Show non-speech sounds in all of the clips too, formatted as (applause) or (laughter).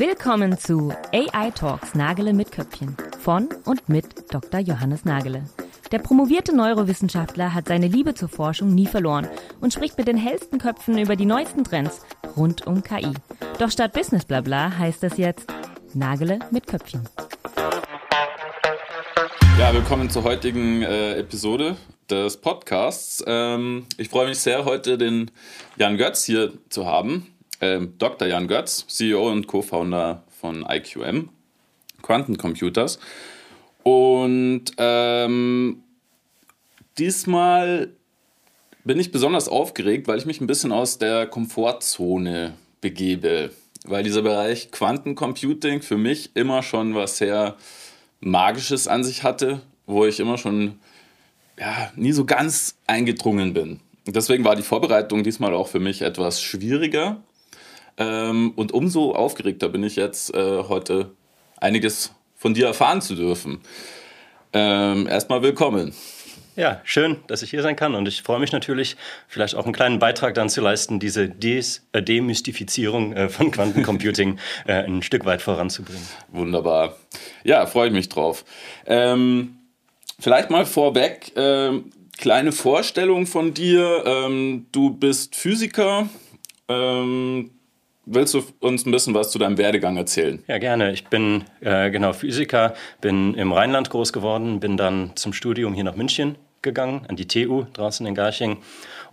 Willkommen zu AI Talks Nagele mit Köpfchen von und mit Dr. Johannes Nagele. Der promovierte Neurowissenschaftler hat seine Liebe zur Forschung nie verloren und spricht mit den hellsten Köpfen über die neuesten Trends rund um KI. Doch statt Business Blabla heißt es jetzt Nagele mit Köpfchen. Ja, willkommen zur heutigen äh, Episode des Podcasts. Ähm, ich freue mich sehr, heute den Jan Götz hier zu haben. Ähm, Dr. Jan Götz, CEO und Co-Founder von IQM, Quantencomputers. Und ähm, diesmal bin ich besonders aufgeregt, weil ich mich ein bisschen aus der Komfortzone begebe. Weil dieser Bereich Quantencomputing für mich immer schon was sehr Magisches an sich hatte, wo ich immer schon ja, nie so ganz eingedrungen bin. deswegen war die Vorbereitung diesmal auch für mich etwas schwieriger. Ähm, und umso aufgeregter bin ich jetzt äh, heute einiges von dir erfahren zu dürfen. Ähm, erstmal willkommen. Ja, schön, dass ich hier sein kann und ich freue mich natürlich, vielleicht auch einen kleinen Beitrag dann zu leisten, diese Des äh, Demystifizierung äh, von Quantencomputing (laughs) äh, ein Stück weit voranzubringen. Wunderbar. Ja, freue ich mich drauf. Ähm, vielleicht mal vorweg, ähm, kleine Vorstellung von dir. Ähm, du bist Physiker. Ähm, Willst du uns ein bisschen was zu deinem Werdegang erzählen? Ja, gerne. Ich bin äh, genau Physiker, bin im Rheinland groß geworden, bin dann zum Studium hier nach München gegangen, an die TU draußen in Garching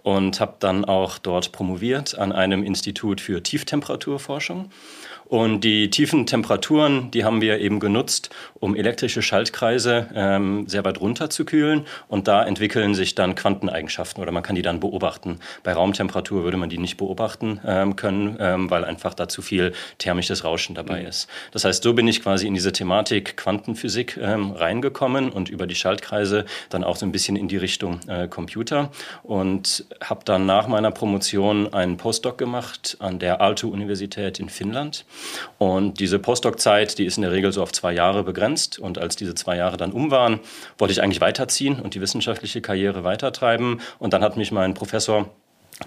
und habe dann auch dort promoviert an einem Institut für Tieftemperaturforschung und die tiefen Temperaturen, die haben wir eben genutzt, um elektrische Schaltkreise ähm, sehr weit runter zu kühlen. Und da entwickeln sich dann Quanteneigenschaften oder man kann die dann beobachten. Bei Raumtemperatur würde man die nicht beobachten ähm, können, ähm, weil einfach da zu viel thermisches Rauschen dabei mhm. ist. Das heißt, so bin ich quasi in diese Thematik Quantenphysik ähm, reingekommen und über die Schaltkreise dann auch so ein bisschen in die Richtung äh, Computer und habe dann nach meiner Promotion einen Postdoc gemacht an der Aalto-Universität in Finnland und diese Postdoc-Zeit, die ist in der Regel so auf zwei Jahre begrenzt. Und als diese zwei Jahre dann um waren, wollte ich eigentlich weiterziehen und die wissenschaftliche Karriere weitertreiben. Und dann hat mich mein Professor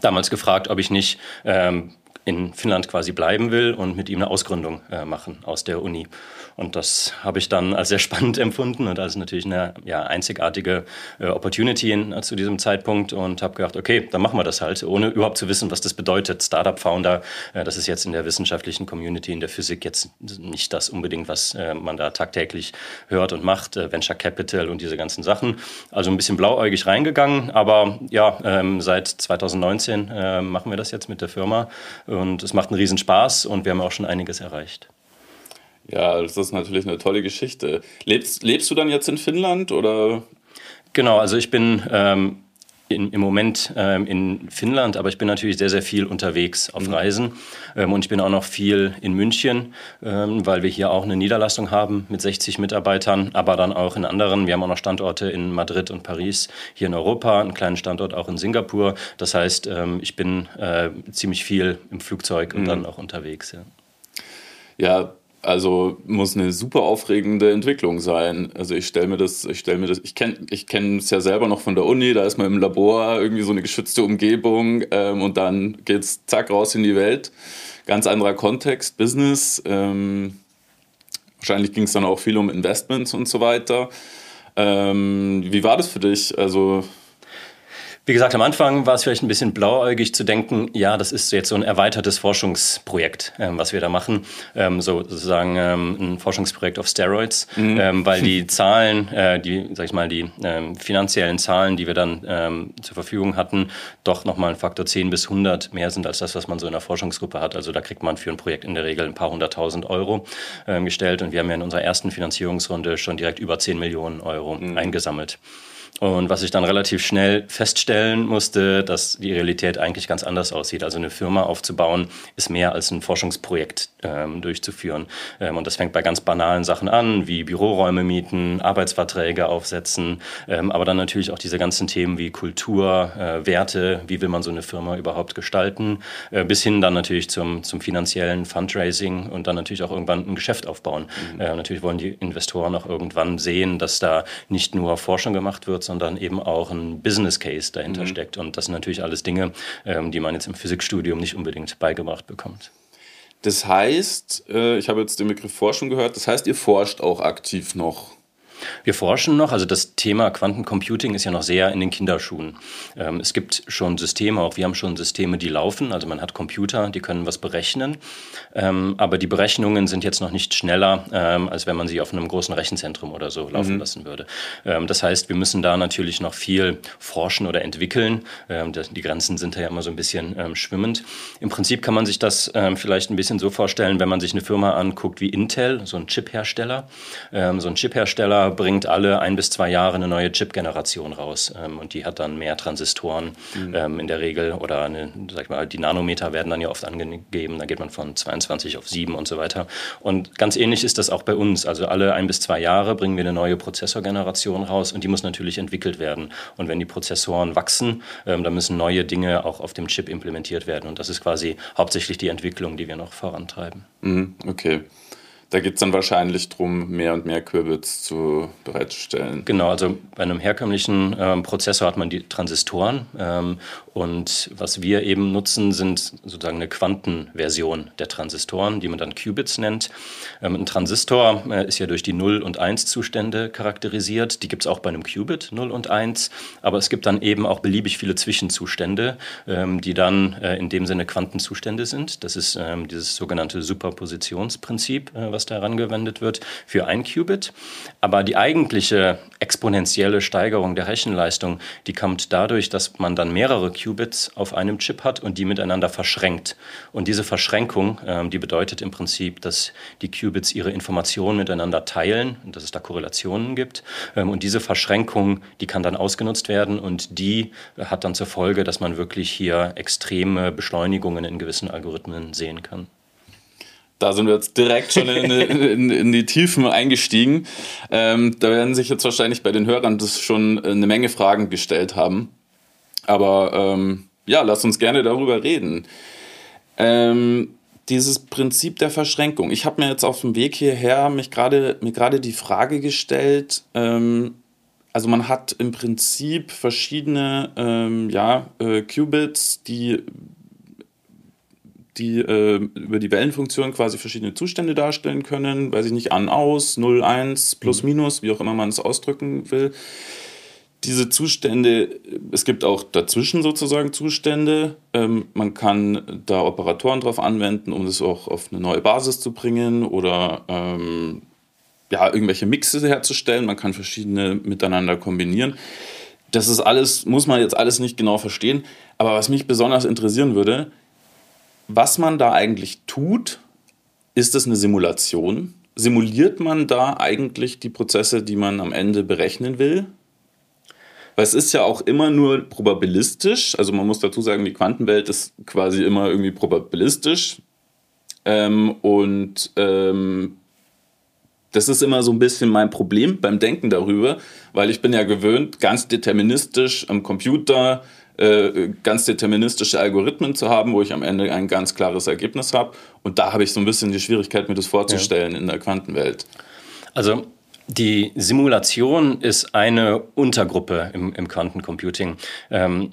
damals gefragt, ob ich nicht ähm, in Finnland quasi bleiben will und mit ihm eine Ausgründung äh, machen aus der Uni. Und das habe ich dann als sehr (laughs) spannend empfunden und als natürlich eine ja, einzigartige äh, Opportunity in, äh, zu diesem Zeitpunkt und habe gedacht, okay, dann machen wir das halt, ohne überhaupt zu wissen, was das bedeutet. Startup-Founder, äh, das ist jetzt in der wissenschaftlichen Community, in der Physik jetzt nicht das unbedingt, was äh, man da tagtäglich hört und macht, äh, Venture Capital und diese ganzen Sachen. Also ein bisschen blauäugig reingegangen, aber ja, ähm, seit 2019 äh, machen wir das jetzt mit der Firma und es macht einen Riesenspaß und wir haben auch schon einiges erreicht. Ja, das ist natürlich eine tolle Geschichte. Lebst, lebst du dann jetzt in Finnland oder? Genau, also ich bin ähm, in, im Moment ähm, in Finnland, aber ich bin natürlich sehr, sehr viel unterwegs auf mhm. Reisen. Ähm, und ich bin auch noch viel in München, ähm, weil wir hier auch eine Niederlassung haben mit 60 Mitarbeitern, aber dann auch in anderen. Wir haben auch noch Standorte in Madrid und Paris, hier in Europa, einen kleinen Standort auch in Singapur. Das heißt, ähm, ich bin äh, ziemlich viel im Flugzeug und mhm. dann auch unterwegs. Ja. Ja, also muss eine super aufregende Entwicklung sein. Also ich stelle mir das, ich stelle mir das, ich kenne ich kenne es ja selber noch von der Uni, da ist man im Labor irgendwie so eine geschützte Umgebung ähm, und dann geht's zack raus in die Welt. Ganz anderer Kontext, Business. Ähm, wahrscheinlich ging es dann auch viel um Investments und so weiter. Ähm, wie war das für dich? Also wie gesagt, am Anfang war es vielleicht ein bisschen blauäugig zu denken, ja, das ist jetzt so ein erweitertes Forschungsprojekt, ähm, was wir da machen. Ähm, so sozusagen ähm, ein Forschungsprojekt auf Steroids, mhm. Ähm, weil die (laughs) Zahlen, äh, die, sag ich mal, die ähm, finanziellen Zahlen, die wir dann ähm, zur Verfügung hatten, doch nochmal ein Faktor 10 bis 100 mehr sind als das, was man so in der Forschungsgruppe hat. Also da kriegt man für ein Projekt in der Regel ein paar hunderttausend Euro gestellt und wir haben ja in unserer ersten Finanzierungsrunde schon direkt über 10 Millionen Euro mhm. eingesammelt. Und was ich dann relativ schnell feststellen musste, dass die Realität eigentlich ganz anders aussieht. Also eine Firma aufzubauen ist mehr als ein Forschungsprojekt ähm, durchzuführen. Ähm, und das fängt bei ganz banalen Sachen an, wie Büroräume mieten, Arbeitsverträge aufsetzen, ähm, aber dann natürlich auch diese ganzen Themen wie Kultur, äh, Werte, wie will man so eine Firma überhaupt gestalten, äh, bis hin dann natürlich zum, zum finanziellen Fundraising und dann natürlich auch irgendwann ein Geschäft aufbauen. Mhm. Äh, natürlich wollen die Investoren auch irgendwann sehen, dass da nicht nur Forschung gemacht wird, sondern eben auch ein Business Case dahinter mhm. steckt. Und das sind natürlich alles Dinge, ähm, die man jetzt im Physikstudium nicht unbedingt beigebracht bekommt. Das heißt, äh, ich habe jetzt den Begriff Forschung gehört, das heißt, ihr forscht auch aktiv noch. Wir forschen noch, also das Thema Quantencomputing ist ja noch sehr in den Kinderschuhen. Ähm, es gibt schon Systeme, auch wir haben schon Systeme, die laufen. Also man hat Computer, die können was berechnen. Ähm, aber die Berechnungen sind jetzt noch nicht schneller, ähm, als wenn man sie auf einem großen Rechenzentrum oder so laufen mhm. lassen würde. Ähm, das heißt, wir müssen da natürlich noch viel forschen oder entwickeln. Ähm, die Grenzen sind ja immer so ein bisschen ähm, schwimmend. Im Prinzip kann man sich das vielleicht ein bisschen so vorstellen, wenn man sich eine Firma anguckt wie Intel, so ein Chiphersteller. so ein Chiphersteller bringt alle ein bis zwei Jahre eine neue Chip-Generation raus. Ähm, und die hat dann mehr Transistoren mhm. ähm, in der Regel. Oder eine, sag ich mal, die Nanometer werden dann ja oft angegeben. Da geht man von 22 auf 7 und so weiter. Und ganz ähnlich ist das auch bei uns. Also alle ein bis zwei Jahre bringen wir eine neue Prozessorgeneration raus und die muss natürlich entwickelt werden. Und wenn die Prozessoren wachsen, ähm, dann müssen neue Dinge auch auf dem Chip implementiert werden. Und das ist quasi hauptsächlich die Entwicklung, die wir noch vorantreiben. Mhm, okay. Da geht es dann wahrscheinlich darum, mehr und mehr Qubits zu bereitzustellen. Genau, also bei einem herkömmlichen ähm, Prozessor hat man die Transistoren ähm, und was wir eben nutzen, sind sozusagen eine Quantenversion der Transistoren, die man dann Qubits nennt. Ähm, ein Transistor äh, ist ja durch die 0 und 1 Zustände charakterisiert. Die gibt es auch bei einem Qubit 0 und 1, aber es gibt dann eben auch beliebig viele Zwischenzustände, ähm, die dann äh, in dem Sinne Quantenzustände sind. Das ist ähm, dieses sogenannte Superpositionsprinzip, äh, was da herangewendet wird, für ein Qubit. Aber die eigentliche exponentielle Steigerung der Rechenleistung, die kommt dadurch, dass man dann mehrere Qubits auf einem Chip hat und die miteinander verschränkt. Und diese Verschränkung, ähm, die bedeutet im Prinzip, dass die Qubits ihre Informationen miteinander teilen und dass es da Korrelationen gibt. Ähm, und diese Verschränkung, die kann dann ausgenutzt werden und die hat dann zur Folge, dass man wirklich hier extreme Beschleunigungen in gewissen Algorithmen sehen kann. Da sind wir jetzt direkt schon in, in, in die Tiefen eingestiegen. Ähm, da werden sich jetzt wahrscheinlich bei den Hörern das schon eine Menge Fragen gestellt haben. Aber ähm, ja, lass uns gerne darüber reden. Ähm, dieses Prinzip der Verschränkung. Ich habe mir jetzt auf dem Weg hierher mich grade, mir gerade die Frage gestellt, ähm, also man hat im Prinzip verschiedene ähm, ja, äh, Qubits, die die äh, über die Wellenfunktion quasi verschiedene Zustände darstellen können, weiß ich nicht, an, aus, 0, 1, plus, mhm. minus, wie auch immer man es ausdrücken will. Diese Zustände, es gibt auch dazwischen sozusagen Zustände. Ähm, man kann da Operatoren drauf anwenden, um das auch auf eine neue Basis zu bringen oder ähm, ja, irgendwelche Mixe herzustellen. Man kann verschiedene miteinander kombinieren. Das ist alles, muss man jetzt alles nicht genau verstehen. Aber was mich besonders interessieren würde, was man da eigentlich tut, ist es eine Simulation? Simuliert man da eigentlich die Prozesse, die man am Ende berechnen will? Weil es ist ja auch immer nur probabilistisch. Also man muss dazu sagen, die Quantenwelt ist quasi immer irgendwie probabilistisch. Ähm, und ähm, das ist immer so ein bisschen mein Problem beim Denken darüber, weil ich bin ja gewöhnt, ganz deterministisch am Computer äh, ganz deterministische Algorithmen zu haben, wo ich am Ende ein ganz klares Ergebnis habe. Und da habe ich so ein bisschen die Schwierigkeit, mir das vorzustellen ja. in der Quantenwelt. Also die Simulation ist eine Untergruppe im, im Quantencomputing. Ähm,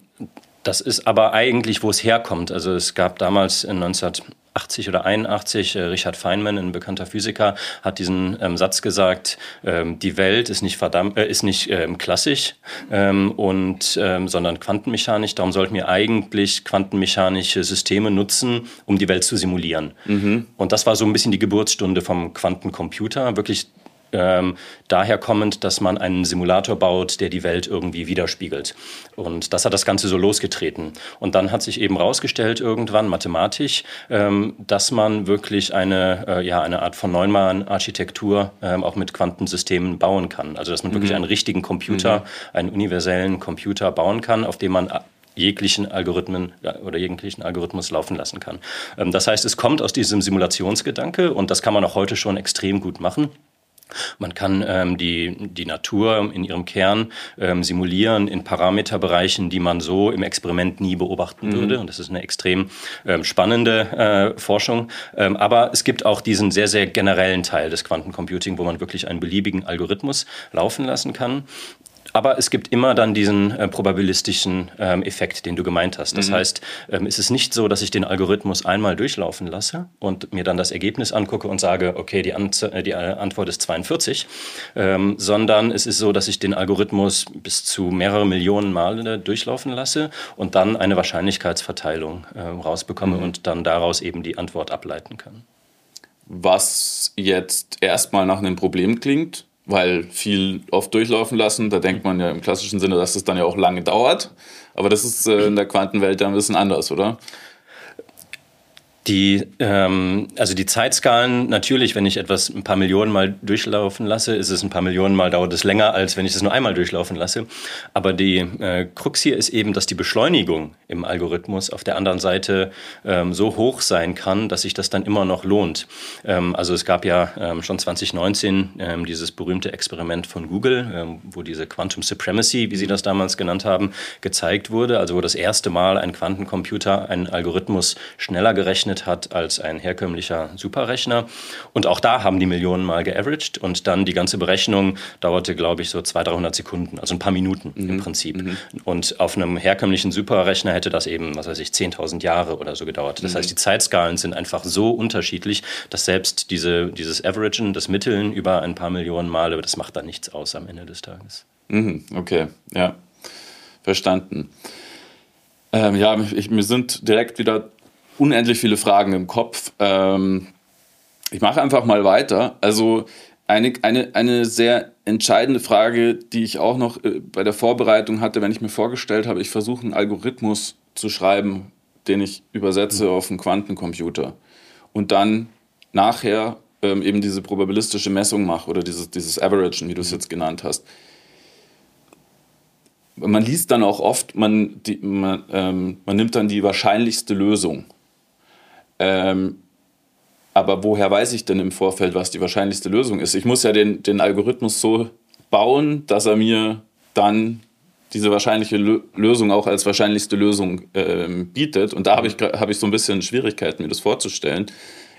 das ist aber eigentlich, wo es herkommt. Also es gab damals in 19 80 oder 81, äh, Richard Feynman, ein bekannter Physiker, hat diesen ähm, Satz gesagt, ähm, die Welt ist nicht, verdammt, äh, ist nicht ähm, klassisch, ähm, und, ähm, sondern quantenmechanisch. Darum sollten wir eigentlich quantenmechanische Systeme nutzen, um die Welt zu simulieren. Mhm. Und das war so ein bisschen die Geburtsstunde vom Quantencomputer, wirklich ähm, daher kommend, dass man einen Simulator baut, der die Welt irgendwie widerspiegelt. Und das hat das Ganze so losgetreten. Und dann hat sich eben herausgestellt, irgendwann mathematisch, ähm, dass man wirklich eine, äh, ja, eine Art von Neumann-Architektur ähm, auch mit Quantensystemen bauen kann. Also dass man mhm. wirklich einen richtigen Computer, mhm. einen universellen Computer bauen kann, auf dem man jeglichen Algorithmen oder jeglichen Algorithmus laufen lassen kann. Ähm, das heißt, es kommt aus diesem Simulationsgedanke und das kann man auch heute schon extrem gut machen. Man kann ähm, die, die Natur in ihrem Kern ähm, simulieren in Parameterbereichen, die man so im Experiment nie beobachten mhm. würde. Und das ist eine extrem ähm, spannende äh, Forschung. Ähm, aber es gibt auch diesen sehr, sehr generellen Teil des Quantencomputing, wo man wirklich einen beliebigen Algorithmus laufen lassen kann. Aber es gibt immer dann diesen äh, probabilistischen ähm, Effekt, den du gemeint hast. Das mhm. heißt, ähm, es ist nicht so, dass ich den Algorithmus einmal durchlaufen lasse und mir dann das Ergebnis angucke und sage, okay, die, An äh, die äh, Antwort ist 42, ähm, sondern es ist so, dass ich den Algorithmus bis zu mehrere Millionen Male durchlaufen lasse und dann eine Wahrscheinlichkeitsverteilung äh, rausbekomme mhm. und dann daraus eben die Antwort ableiten kann. Was jetzt erstmal nach einem Problem klingt, weil viel oft durchlaufen lassen. Da denkt man ja im klassischen Sinne, dass das dann ja auch lange dauert. Aber das ist äh, in der Quantenwelt ja ein bisschen anders, oder? Die, ähm, also die Zeitskalen, natürlich, wenn ich etwas ein paar Millionen Mal durchlaufen lasse, ist es ein paar Millionen Mal dauert es länger, als wenn ich es nur einmal durchlaufen lasse. Aber die äh, Krux hier ist eben, dass die Beschleunigung im Algorithmus auf der anderen Seite ähm, so hoch sein kann, dass sich das dann immer noch lohnt. Ähm, also es gab ja ähm, schon 2019 ähm, dieses berühmte Experiment von Google, ähm, wo diese Quantum Supremacy, wie sie das damals genannt haben, gezeigt wurde. Also wo das erste Mal ein Quantencomputer einen Algorithmus schneller gerechnet gerechnet hat als ein herkömmlicher Superrechner. Und auch da haben die Millionen mal geaveraged und dann die ganze Berechnung dauerte, glaube ich, so 200, 300 Sekunden, also ein paar Minuten mhm. im Prinzip. Mhm. Und auf einem herkömmlichen Superrechner hätte das eben, was weiß ich, 10.000 Jahre oder so gedauert. Das mhm. heißt, die Zeitskalen sind einfach so unterschiedlich, dass selbst diese, dieses Averagen, das Mitteln über ein paar Millionen Male, das macht da nichts aus am Ende des Tages. Mhm. Okay, ja, verstanden. Ähm, ja, ich, mir sind direkt wieder unendlich viele Fragen im Kopf. Ähm, ich mache einfach mal weiter. Also eine, eine, eine sehr entscheidende Frage, die ich auch noch äh, bei der Vorbereitung hatte, wenn ich mir vorgestellt habe, ich versuche einen Algorithmus zu schreiben, den ich übersetze mhm. auf einen Quantencomputer und dann nachher ähm, eben diese probabilistische Messung mache oder dieses, dieses Averagen, wie du es mhm. jetzt genannt hast. Man liest dann auch oft, man, die, man, ähm, man nimmt dann die wahrscheinlichste Lösung. Ähm, aber woher weiß ich denn im Vorfeld, was die wahrscheinlichste Lösung ist? Ich muss ja den, den Algorithmus so bauen, dass er mir dann diese wahrscheinliche Lösung auch als wahrscheinlichste Lösung äh, bietet. Und da habe ich, hab ich so ein bisschen Schwierigkeiten, mir das vorzustellen.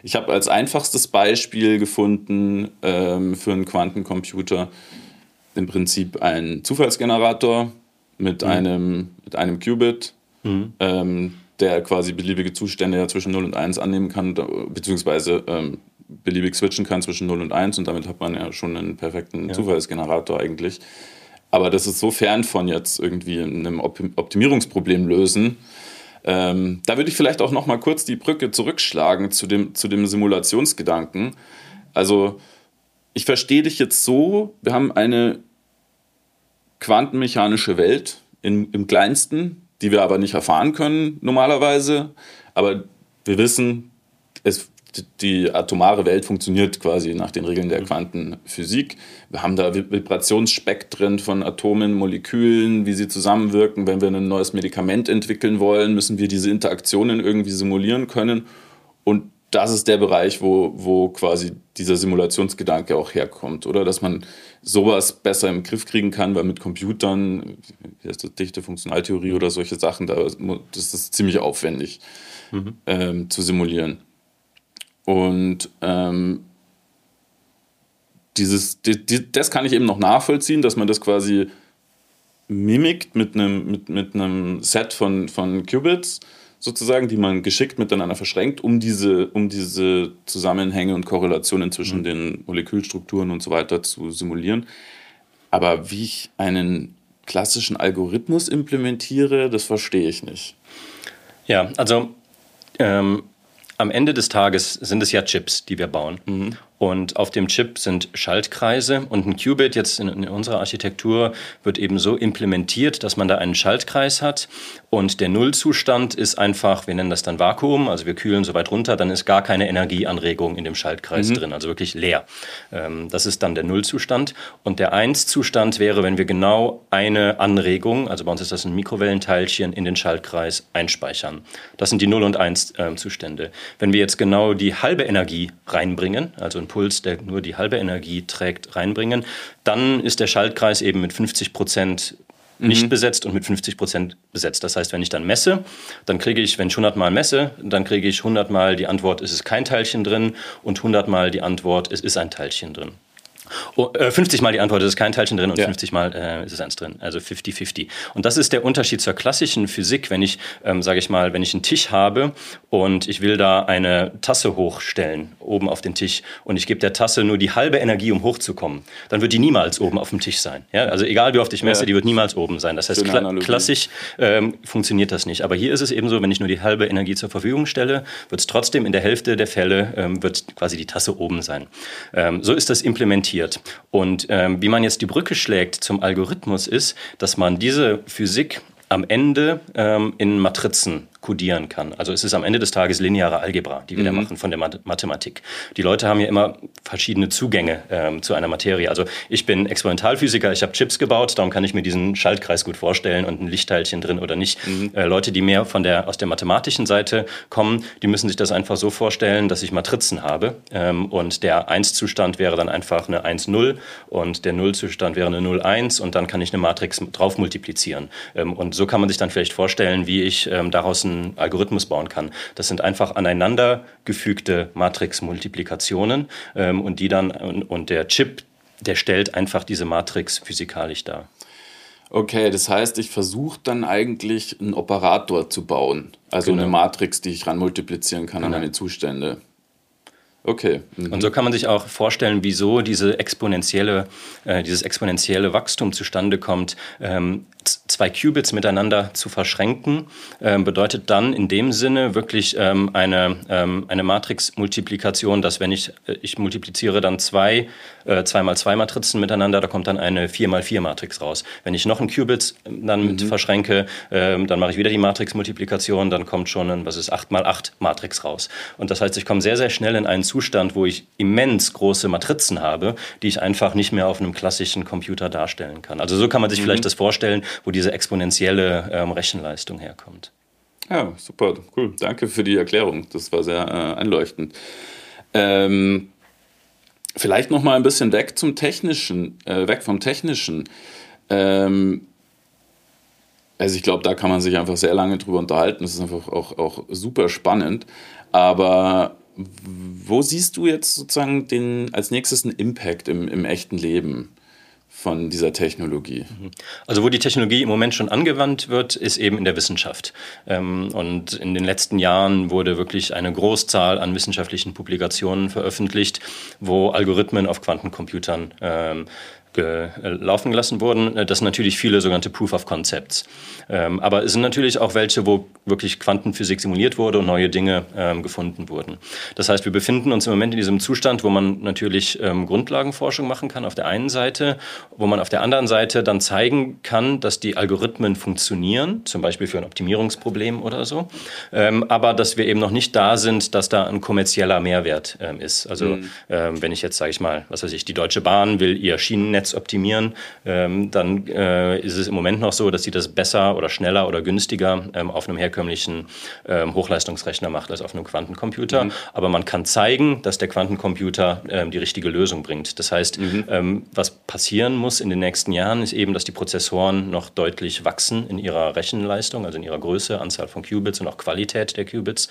Ich habe als einfachstes Beispiel gefunden ähm, für einen Quantencomputer im Prinzip einen Zufallsgenerator mit, mhm. einem, mit einem Qubit. Mhm. Ähm, der quasi beliebige Zustände ja zwischen 0 und 1 annehmen kann, beziehungsweise ähm, beliebig switchen kann zwischen 0 und 1 und damit hat man ja schon einen perfekten ja. Zufallsgenerator eigentlich. Aber das ist so fern von jetzt irgendwie einem Optimierungsproblem lösen. Ähm, da würde ich vielleicht auch noch mal kurz die Brücke zurückschlagen zu dem, zu dem Simulationsgedanken. Also ich verstehe dich jetzt so, wir haben eine quantenmechanische Welt in, im kleinsten, die wir aber nicht erfahren können normalerweise. Aber wir wissen, es, die atomare Welt funktioniert quasi nach den Regeln der mhm. Quantenphysik. Wir haben da Vibrationsspektren von Atomen, Molekülen, wie sie zusammenwirken. Wenn wir ein neues Medikament entwickeln wollen, müssen wir diese Interaktionen irgendwie simulieren können. Und das ist der Bereich, wo, wo quasi dieser Simulationsgedanke auch herkommt, oder? Dass man sowas besser im Griff kriegen kann, weil mit Computern, wie heißt das, dichte Funktionaltheorie oder solche Sachen, da, das ist ziemlich aufwendig mhm. ähm, zu simulieren. Und ähm, dieses, die, die, das kann ich eben noch nachvollziehen, dass man das quasi mimikt mit einem, mit, mit einem Set von, von Qubits sozusagen, die man geschickt miteinander verschränkt, um diese, um diese Zusammenhänge und Korrelationen zwischen mhm. den Molekülstrukturen und so weiter zu simulieren. Aber wie ich einen klassischen Algorithmus implementiere, das verstehe ich nicht. Ja, also ähm, am Ende des Tages sind es ja Chips, die wir bauen. Mhm. Und auf dem Chip sind Schaltkreise und ein Qubit jetzt in, in, unserer Architektur wird eben so implementiert, dass man da einen Schaltkreis hat und der Nullzustand ist einfach, wir nennen das dann Vakuum, also wir kühlen so weit runter, dann ist gar keine Energieanregung in dem Schaltkreis mhm. drin, also wirklich leer. Ähm, das ist dann der Nullzustand und der Einszustand wäre, wenn wir genau eine Anregung, also bei uns ist das ein Mikrowellenteilchen, in den Schaltkreis einspeichern. Das sind die Null- und Eins-Zustände. Ähm, wenn wir jetzt genau die halbe Energie reinbringen, also Impuls, der nur die halbe Energie trägt, reinbringen. Dann ist der Schaltkreis eben mit 50 Prozent nicht mhm. besetzt und mit 50 Prozent besetzt. Das heißt, wenn ich dann messe, dann kriege ich, wenn ich 100 Mal messe, dann kriege ich 100 Mal die Antwort, es ist kein Teilchen drin und 100 Mal die Antwort, es ist ein Teilchen drin. Oh, äh, 50 Mal die Antwort, es ist kein Teilchen drin und ja. 50 Mal äh, ist es eins drin. Also 50-50. Und das ist der Unterschied zur klassischen Physik, wenn ich, ähm, sage ich mal, wenn ich einen Tisch habe und ich will da eine Tasse hochstellen, oben auf den Tisch, und ich gebe der Tasse nur die halbe Energie, um hochzukommen, dann wird die niemals oben auf dem Tisch sein. Ja? Also egal wie oft ich messe, ja. die wird niemals oben sein. Das heißt, kla klassisch ähm, funktioniert das nicht. Aber hier ist es eben so, wenn ich nur die halbe Energie zur Verfügung stelle, wird es trotzdem in der Hälfte der Fälle, ähm, wird quasi die Tasse oben sein. Ähm, so ist das implementiert diskutiert. Und ähm, wie man jetzt die Brücke schlägt zum Algorithmus ist, dass man diese Physik am Ende ähm, in Matrizen kodieren kann. Also es ist am Ende des Tages lineare Algebra, die wir mhm. da machen von der Mathematik. Die Leute haben ja immer verschiedene Zugänge ähm, zu einer Materie. Also ich bin Experimentalphysiker, ich habe Chips gebaut, darum kann ich mir diesen Schaltkreis gut vorstellen und ein Lichtteilchen drin oder nicht. Mhm. Äh, Leute, die mehr von der, aus der mathematischen Seite kommen, die müssen sich das einfach so vorstellen, dass ich Matrizen habe ähm, und der 1-Zustand wäre dann einfach eine 1-0 und der 0-Zustand wäre eine 0-1 und dann kann ich eine Matrix drauf multiplizieren. Ähm, und so kann man sich dann vielleicht vorstellen, wie ich ähm, daraus ein Algorithmus bauen kann. Das sind einfach aneinandergefügte Matrix-Multiplikationen ähm, und die dann und, und der Chip, der stellt einfach diese Matrix physikalisch dar. Okay, das heißt, ich versuche dann eigentlich einen Operator zu bauen. Also genau. eine Matrix, die ich ran multiplizieren kann genau. an meine Zustände. Okay. Mhm. Und so kann man sich auch vorstellen, wieso diese exponentielle, äh, dieses exponentielle Wachstum zustande kommt. Ähm, zwei Qubits miteinander zu verschränken, ähm, bedeutet dann in dem Sinne wirklich ähm, eine, ähm, eine Matrix-Multiplikation, dass wenn ich, äh, ich multipliziere dann zwei, äh, zwei mal zwei Matrizen miteinander, da kommt dann eine 4 mal 4 Matrix raus. Wenn ich noch einen Qubit ähm, dann mit mhm. verschränke, ähm, dann mache ich wieder die Matrix-Multiplikation, dann kommt schon ein, was ist, 8 mal 8 Matrix raus. Und das heißt, ich komme sehr, sehr schnell in einen Zustand, wo ich immens große Matrizen habe, die ich einfach nicht mehr auf einem klassischen Computer darstellen kann. Also so kann man sich mhm. vielleicht das vorstellen, wo diese exponentielle ähm, Rechenleistung herkommt. Ja, super, cool. Danke für die Erklärung. Das war sehr äh, einleuchtend. Ähm, vielleicht noch mal ein bisschen weg zum Technischen, äh, weg vom Technischen. Ähm, also ich glaube, da kann man sich einfach sehr lange drüber unterhalten. Das ist einfach auch, auch super spannend. Aber wo siehst du jetzt sozusagen den, als nächstes einen Impact im, im echten Leben? Von dieser Technologie? Also wo die Technologie im Moment schon angewandt wird, ist eben in der Wissenschaft. Ähm, und in den letzten Jahren wurde wirklich eine Großzahl an wissenschaftlichen Publikationen veröffentlicht, wo Algorithmen auf Quantencomputern ähm, laufen gelassen wurden. Das sind natürlich viele sogenannte Proof of Concepts. Ähm, aber es sind natürlich auch welche, wo wirklich Quantenphysik simuliert wurde und neue Dinge ähm, gefunden wurden. Das heißt, wir befinden uns im Moment in diesem Zustand, wo man natürlich ähm, Grundlagenforschung machen kann auf der einen Seite, wo man auf der anderen Seite dann zeigen kann, dass die Algorithmen funktionieren, zum Beispiel für ein Optimierungsproblem oder so, ähm, aber dass wir eben noch nicht da sind, dass da ein kommerzieller Mehrwert ähm, ist. Also mhm. Ähm, wenn ich jetzt, sage ich mal, was weiß ich, die Deutsche Bahn will ihr Schienennetz Netz optimieren, ähm, dann äh, ist es im Moment noch so, dass sie das besser oder schneller oder günstiger ähm, auf einem herkömmlichen ähm, Hochleistungsrechner macht als auf einem Quantencomputer. Mhm. Aber man kann zeigen, dass der Quantencomputer die richtige Lösung bringt. Das heißt, mhm. Was passieren muss in den nächsten Jahren, ist eben, dass die Prozessoren noch deutlich wachsen in ihrer Rechenleistung, also in ihrer Größe, Anzahl von Qubits und auch Qualität der Qubits.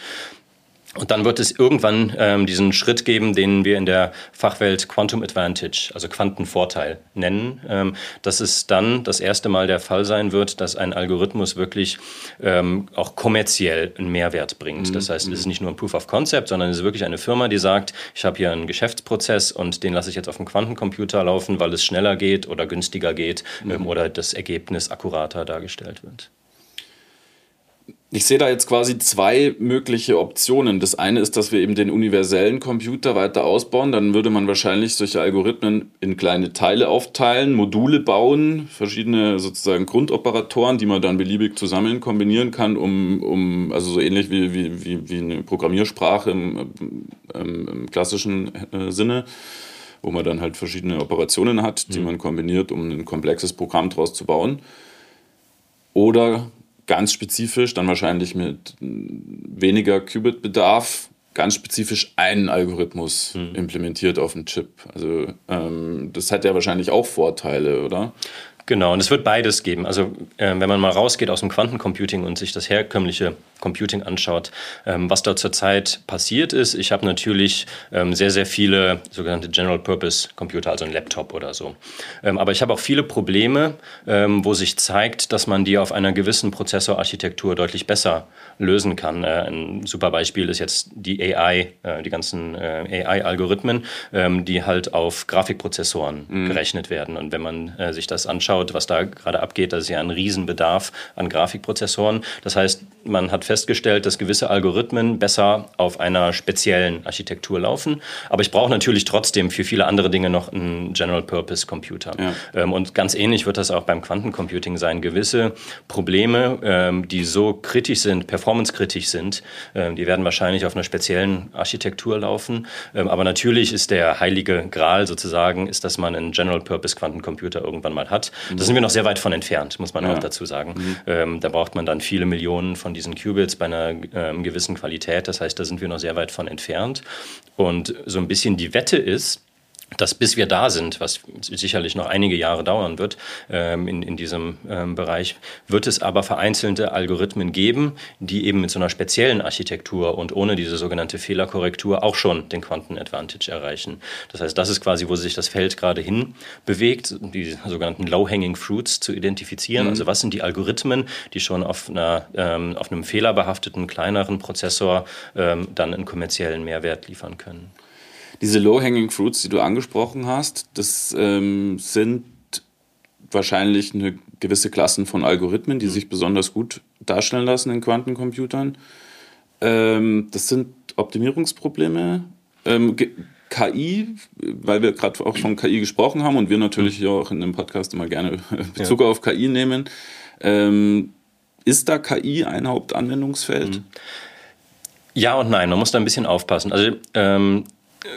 Und dann wird es irgendwann ähm, diesen Schritt geben, den wir in der Fachwelt Quantum Advantage, also Quantenvorteil nennen, ähm, dass es dann das erste Mal der Fall sein wird, dass ein Algorithmus wirklich ähm, auch kommerziell einen Mehrwert bringt. Mhm. Das heißt, es ist nicht nur ein Proof of Concept, sondern es ist wirklich eine Firma, die sagt, ich habe hier einen Geschäftsprozess und den lasse ich jetzt auf dem Quantencomputer laufen, weil es schneller geht oder günstiger geht mhm. ähm, oder das Ergebnis akkurater dargestellt wird. Ich sehe da jetzt quasi zwei mögliche Optionen. Das eine ist, dass wir eben den universellen Computer weiter ausbauen. Dann würde man wahrscheinlich solche Algorithmen in kleine Teile aufteilen, Module bauen, verschiedene sozusagen Grundoperatoren, die man dann beliebig zusammen kombinieren kann, um, um also so ähnlich wie, wie, wie, wie eine Programmiersprache im, im, im klassischen äh, Sinne wo man dann halt verschiedene Operationen hat, die mhm. man kombiniert, um ein komplexes Programm daraus zu bauen. Oder ganz spezifisch, dann wahrscheinlich mit weniger Qubit-Bedarf, ganz spezifisch einen Algorithmus mhm. implementiert auf dem Chip. Also ähm, das hat ja wahrscheinlich auch Vorteile, oder? Genau, und es wird beides geben. Also äh, wenn man mal rausgeht aus dem Quantencomputing und sich das herkömmliche Computing anschaut, ähm, was da zurzeit passiert ist, ich habe natürlich ähm, sehr, sehr viele sogenannte General-Purpose-Computer, also ein Laptop oder so. Ähm, aber ich habe auch viele Probleme, ähm, wo sich zeigt, dass man die auf einer gewissen Prozessorarchitektur deutlich besser lösen kann. Äh, ein super Beispiel ist jetzt die AI, äh, die ganzen äh, AI-Algorithmen, ähm, die halt auf Grafikprozessoren mhm. gerechnet werden. Und wenn man äh, sich das anschaut, anschaut, was da gerade abgeht, da ist ja ein Riesenbedarf an Grafikprozessoren. Das heißt, man hat festgestellt, dass gewisse Algorithmen besser auf einer speziellen Architektur laufen. Aber ich brauche natürlich trotzdem für viele andere Dinge noch einen General-Purpose-Computer. Ja. Ähm, und ganz ähnlich wird das auch beim Quantencomputing sein. Gewisse Probleme, ähm, die so kritisch sind, performancekritisch sind, ähm, die werden wahrscheinlich auf einer speziellen Architektur laufen. aber natürlich ist der heilige Gral sozusagen, ist, dass man einen General-Purpose-Quantencomputer irgendwann mal hat. Da sind wir noch sehr weit von entfernt, muss man ja. auch dazu sagen. Mhm. Ähm, da braucht man dann viele Millionen von diesen Qubits bei einer ähm, gewissen Qualität. Das heißt, da sind wir noch sehr weit von entfernt. Und so ein bisschen die Wette ist, dass bis wir da sind, was sicherlich noch einige Jahre dauern wird ähm, in, in diesem ähm, Bereich, wird es aber vereinzelte Algorithmen geben, die eben mit so einer speziellen Architektur und ohne diese sogenannte Fehlerkorrektur auch schon den Quantenadvantage erreichen. Das heißt, das ist quasi, wo sich das Feld gerade hin bewegt, die sogenannten Low-Hanging Fruits zu identifizieren. Mhm. Also was sind die Algorithmen, die schon auf, einer, ähm, auf einem fehlerbehafteten, kleineren Prozessor ähm, dann einen kommerziellen Mehrwert liefern können diese Low-Hanging Fruits, die du angesprochen hast, das ähm, sind wahrscheinlich eine gewisse Klassen von Algorithmen, die mhm. sich besonders gut darstellen lassen in Quantencomputern. Ähm, das sind Optimierungsprobleme. Ähm, KI, weil wir gerade auch von KI gesprochen haben und wir natürlich mhm. auch in dem Podcast immer gerne (laughs) Bezug ja. auf KI nehmen. Ähm, ist da KI ein Hauptanwendungsfeld? Mhm. Ja und nein, man muss da ein bisschen aufpassen. Also ähm,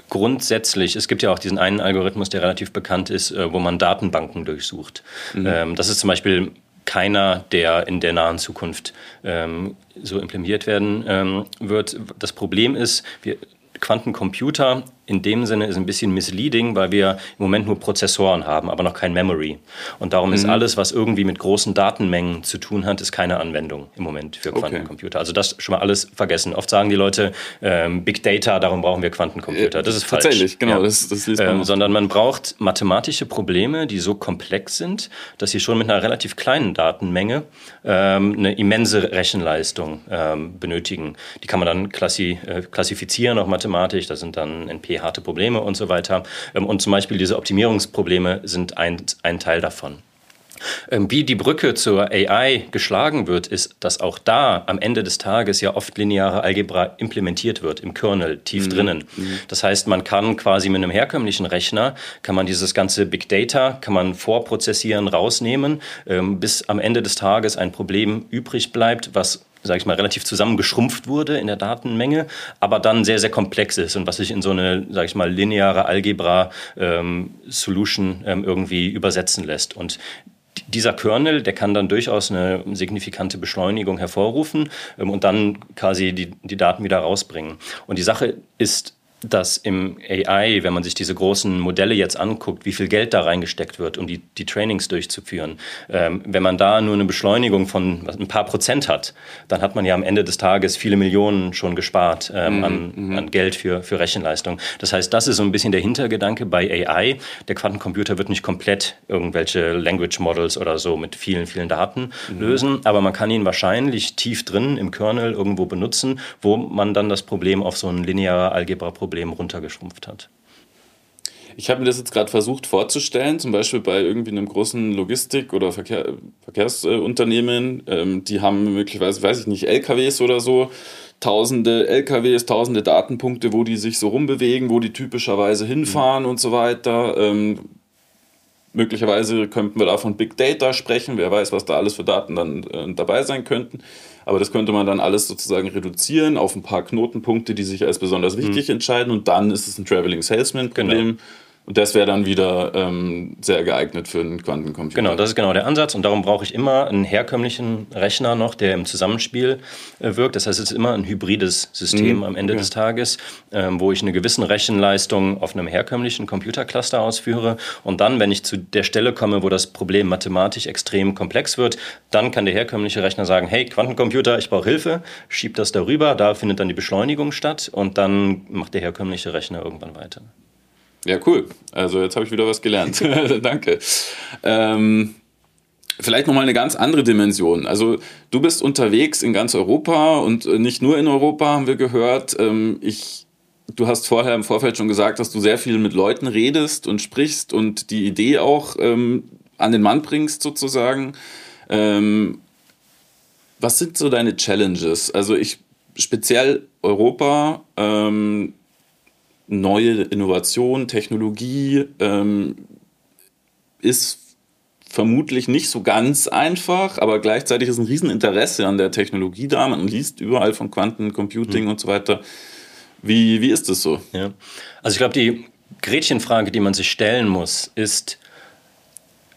grundsätzlich, es gibt ja auch diesen einen Algorithmus, der relativ bekannt ist, äh, wo man Datenbanken durchsucht. Mhm. Ähm, das ist zum Beispiel keiner, der in der nahen Zukunft ähm, so implementiert werden ähm, wird. Das Problem ist, wir, Quantencomputer in dem Sinne ist ein bisschen misleading, weil wir im Moment nur Prozessoren haben, aber noch kein Memory. Und darum mhm. ist alles, was irgendwie mit großen Datenmengen zu tun hat, ist keine Anwendung im Moment für Quantencomputer. Okay. Also das schon mal alles vergessen. Oft sagen die Leute, ähm, Big Data, darum brauchen wir Quantencomputer. Das ist falsch. Tatsächlich, genau. Ja. Das, das liest man ähm, sondern man braucht mathematische Probleme, die so komplex sind, dass sie schon mit einer relativ kleinen Datenmenge ähm, eine immense Rechenleistung ähm, benötigen. Die kann man dann klassi äh, klassifizieren, auch mathematisch. Da sind dann NP harte Probleme und so weiter. Ähm, und zum Beispiel diese Optimierungsprobleme sind ein, ein Teil davon. Ähm, wie die Brücke zur AI geschlagen wird, ist, dass auch da am Ende des Tages ja oft lineare Algebra implementiert wird, im Kernel, tief mhm. drinnen. Mhm. Das heißt, man kann quasi mit einem herkömmlichen Rechner, kann man dieses ganze Big Data, kann man vorprozessieren, rausnehmen, ähm, bis am Ende des Tages ein Problem übrig bleibt, was sage ich mal, relativ zusammengeschrumpft wurde in der Datenmenge, aber dann sehr, sehr komplex ist und was sich in so eine, sage ich mal, lineare Algebra-Solution ähm, ähm, irgendwie übersetzen lässt. Und dieser Kernel, der kann dann durchaus eine signifikante Beschleunigung hervorrufen ähm, und dann quasi die, die Daten wieder rausbringen. Und die Sache ist dass im AI, wenn man sich diese großen Modelle jetzt anguckt, wie viel Geld da reingesteckt wird, um die, die Trainings durchzuführen, ähm, wenn man da nur eine Beschleunigung von ein paar Prozent hat, dann hat man ja am Ende des Tages viele Millionen schon gespart ähm, mhm, an, mhm. an, Geld für, für Rechenleistung. Das heißt, das ist so ein bisschen der Hintergedanke bei AI. Der Quantencomputer wird nicht komplett irgendwelche Language Models oder so mit vielen, vielen Daten mhm. lösen, aber man kann ihn wahrscheinlich tief drin im Kernel irgendwo benutzen, wo man dann das Problem auf so ein linearer Algebra-Problem Problem runtergeschrumpft hat. Ich habe mir das jetzt gerade versucht vorzustellen, zum Beispiel bei irgendwie einem großen Logistik- oder Verkehr, Verkehrsunternehmen. Ähm, die haben möglicherweise, weiß ich nicht, LKWs oder so, tausende LKWs, tausende Datenpunkte, wo die sich so rumbewegen, wo die typischerweise hinfahren mhm. und so weiter. Ähm, möglicherweise könnten wir da von Big Data sprechen. Wer weiß, was da alles für Daten dann äh, dabei sein könnten. Aber das könnte man dann alles sozusagen reduzieren auf ein paar Knotenpunkte, die sich als besonders wichtig mhm. entscheiden. Und dann ist es ein Traveling Salesman-Problem. Genau. Und das wäre dann wieder ähm, sehr geeignet für einen Quantencomputer. Genau, das ist genau der Ansatz. Und darum brauche ich immer einen herkömmlichen Rechner noch, der im Zusammenspiel äh, wirkt. Das heißt, es ist immer ein hybrides System mhm. am Ende okay. des Tages, ähm, wo ich eine gewisse Rechenleistung auf einem herkömmlichen Computercluster ausführe. Und dann, wenn ich zu der Stelle komme, wo das Problem mathematisch extrem komplex wird, dann kann der herkömmliche Rechner sagen, hey, Quantencomputer, ich brauche Hilfe, schieb das darüber, da findet dann die Beschleunigung statt und dann macht der herkömmliche Rechner irgendwann weiter. Ja, cool. Also jetzt habe ich wieder was gelernt. (laughs) (laughs) Danke. Ähm, vielleicht nochmal eine ganz andere Dimension. Also du bist unterwegs in ganz Europa und äh, nicht nur in Europa, haben wir gehört. Ähm, ich, du hast vorher im Vorfeld schon gesagt, dass du sehr viel mit Leuten redest und sprichst und die Idee auch ähm, an den Mann bringst sozusagen. Ähm, was sind so deine Challenges? Also ich speziell Europa, ähm, neue Innovation, Technologie ähm, ist vermutlich nicht so ganz einfach, aber gleichzeitig ist ein Rieseninteresse an der Technologie da. Man liest überall von Quantencomputing mhm. und so weiter. Wie, wie ist das so? Ja. Also ich glaube, die Gretchenfrage, die man sich stellen muss, ist,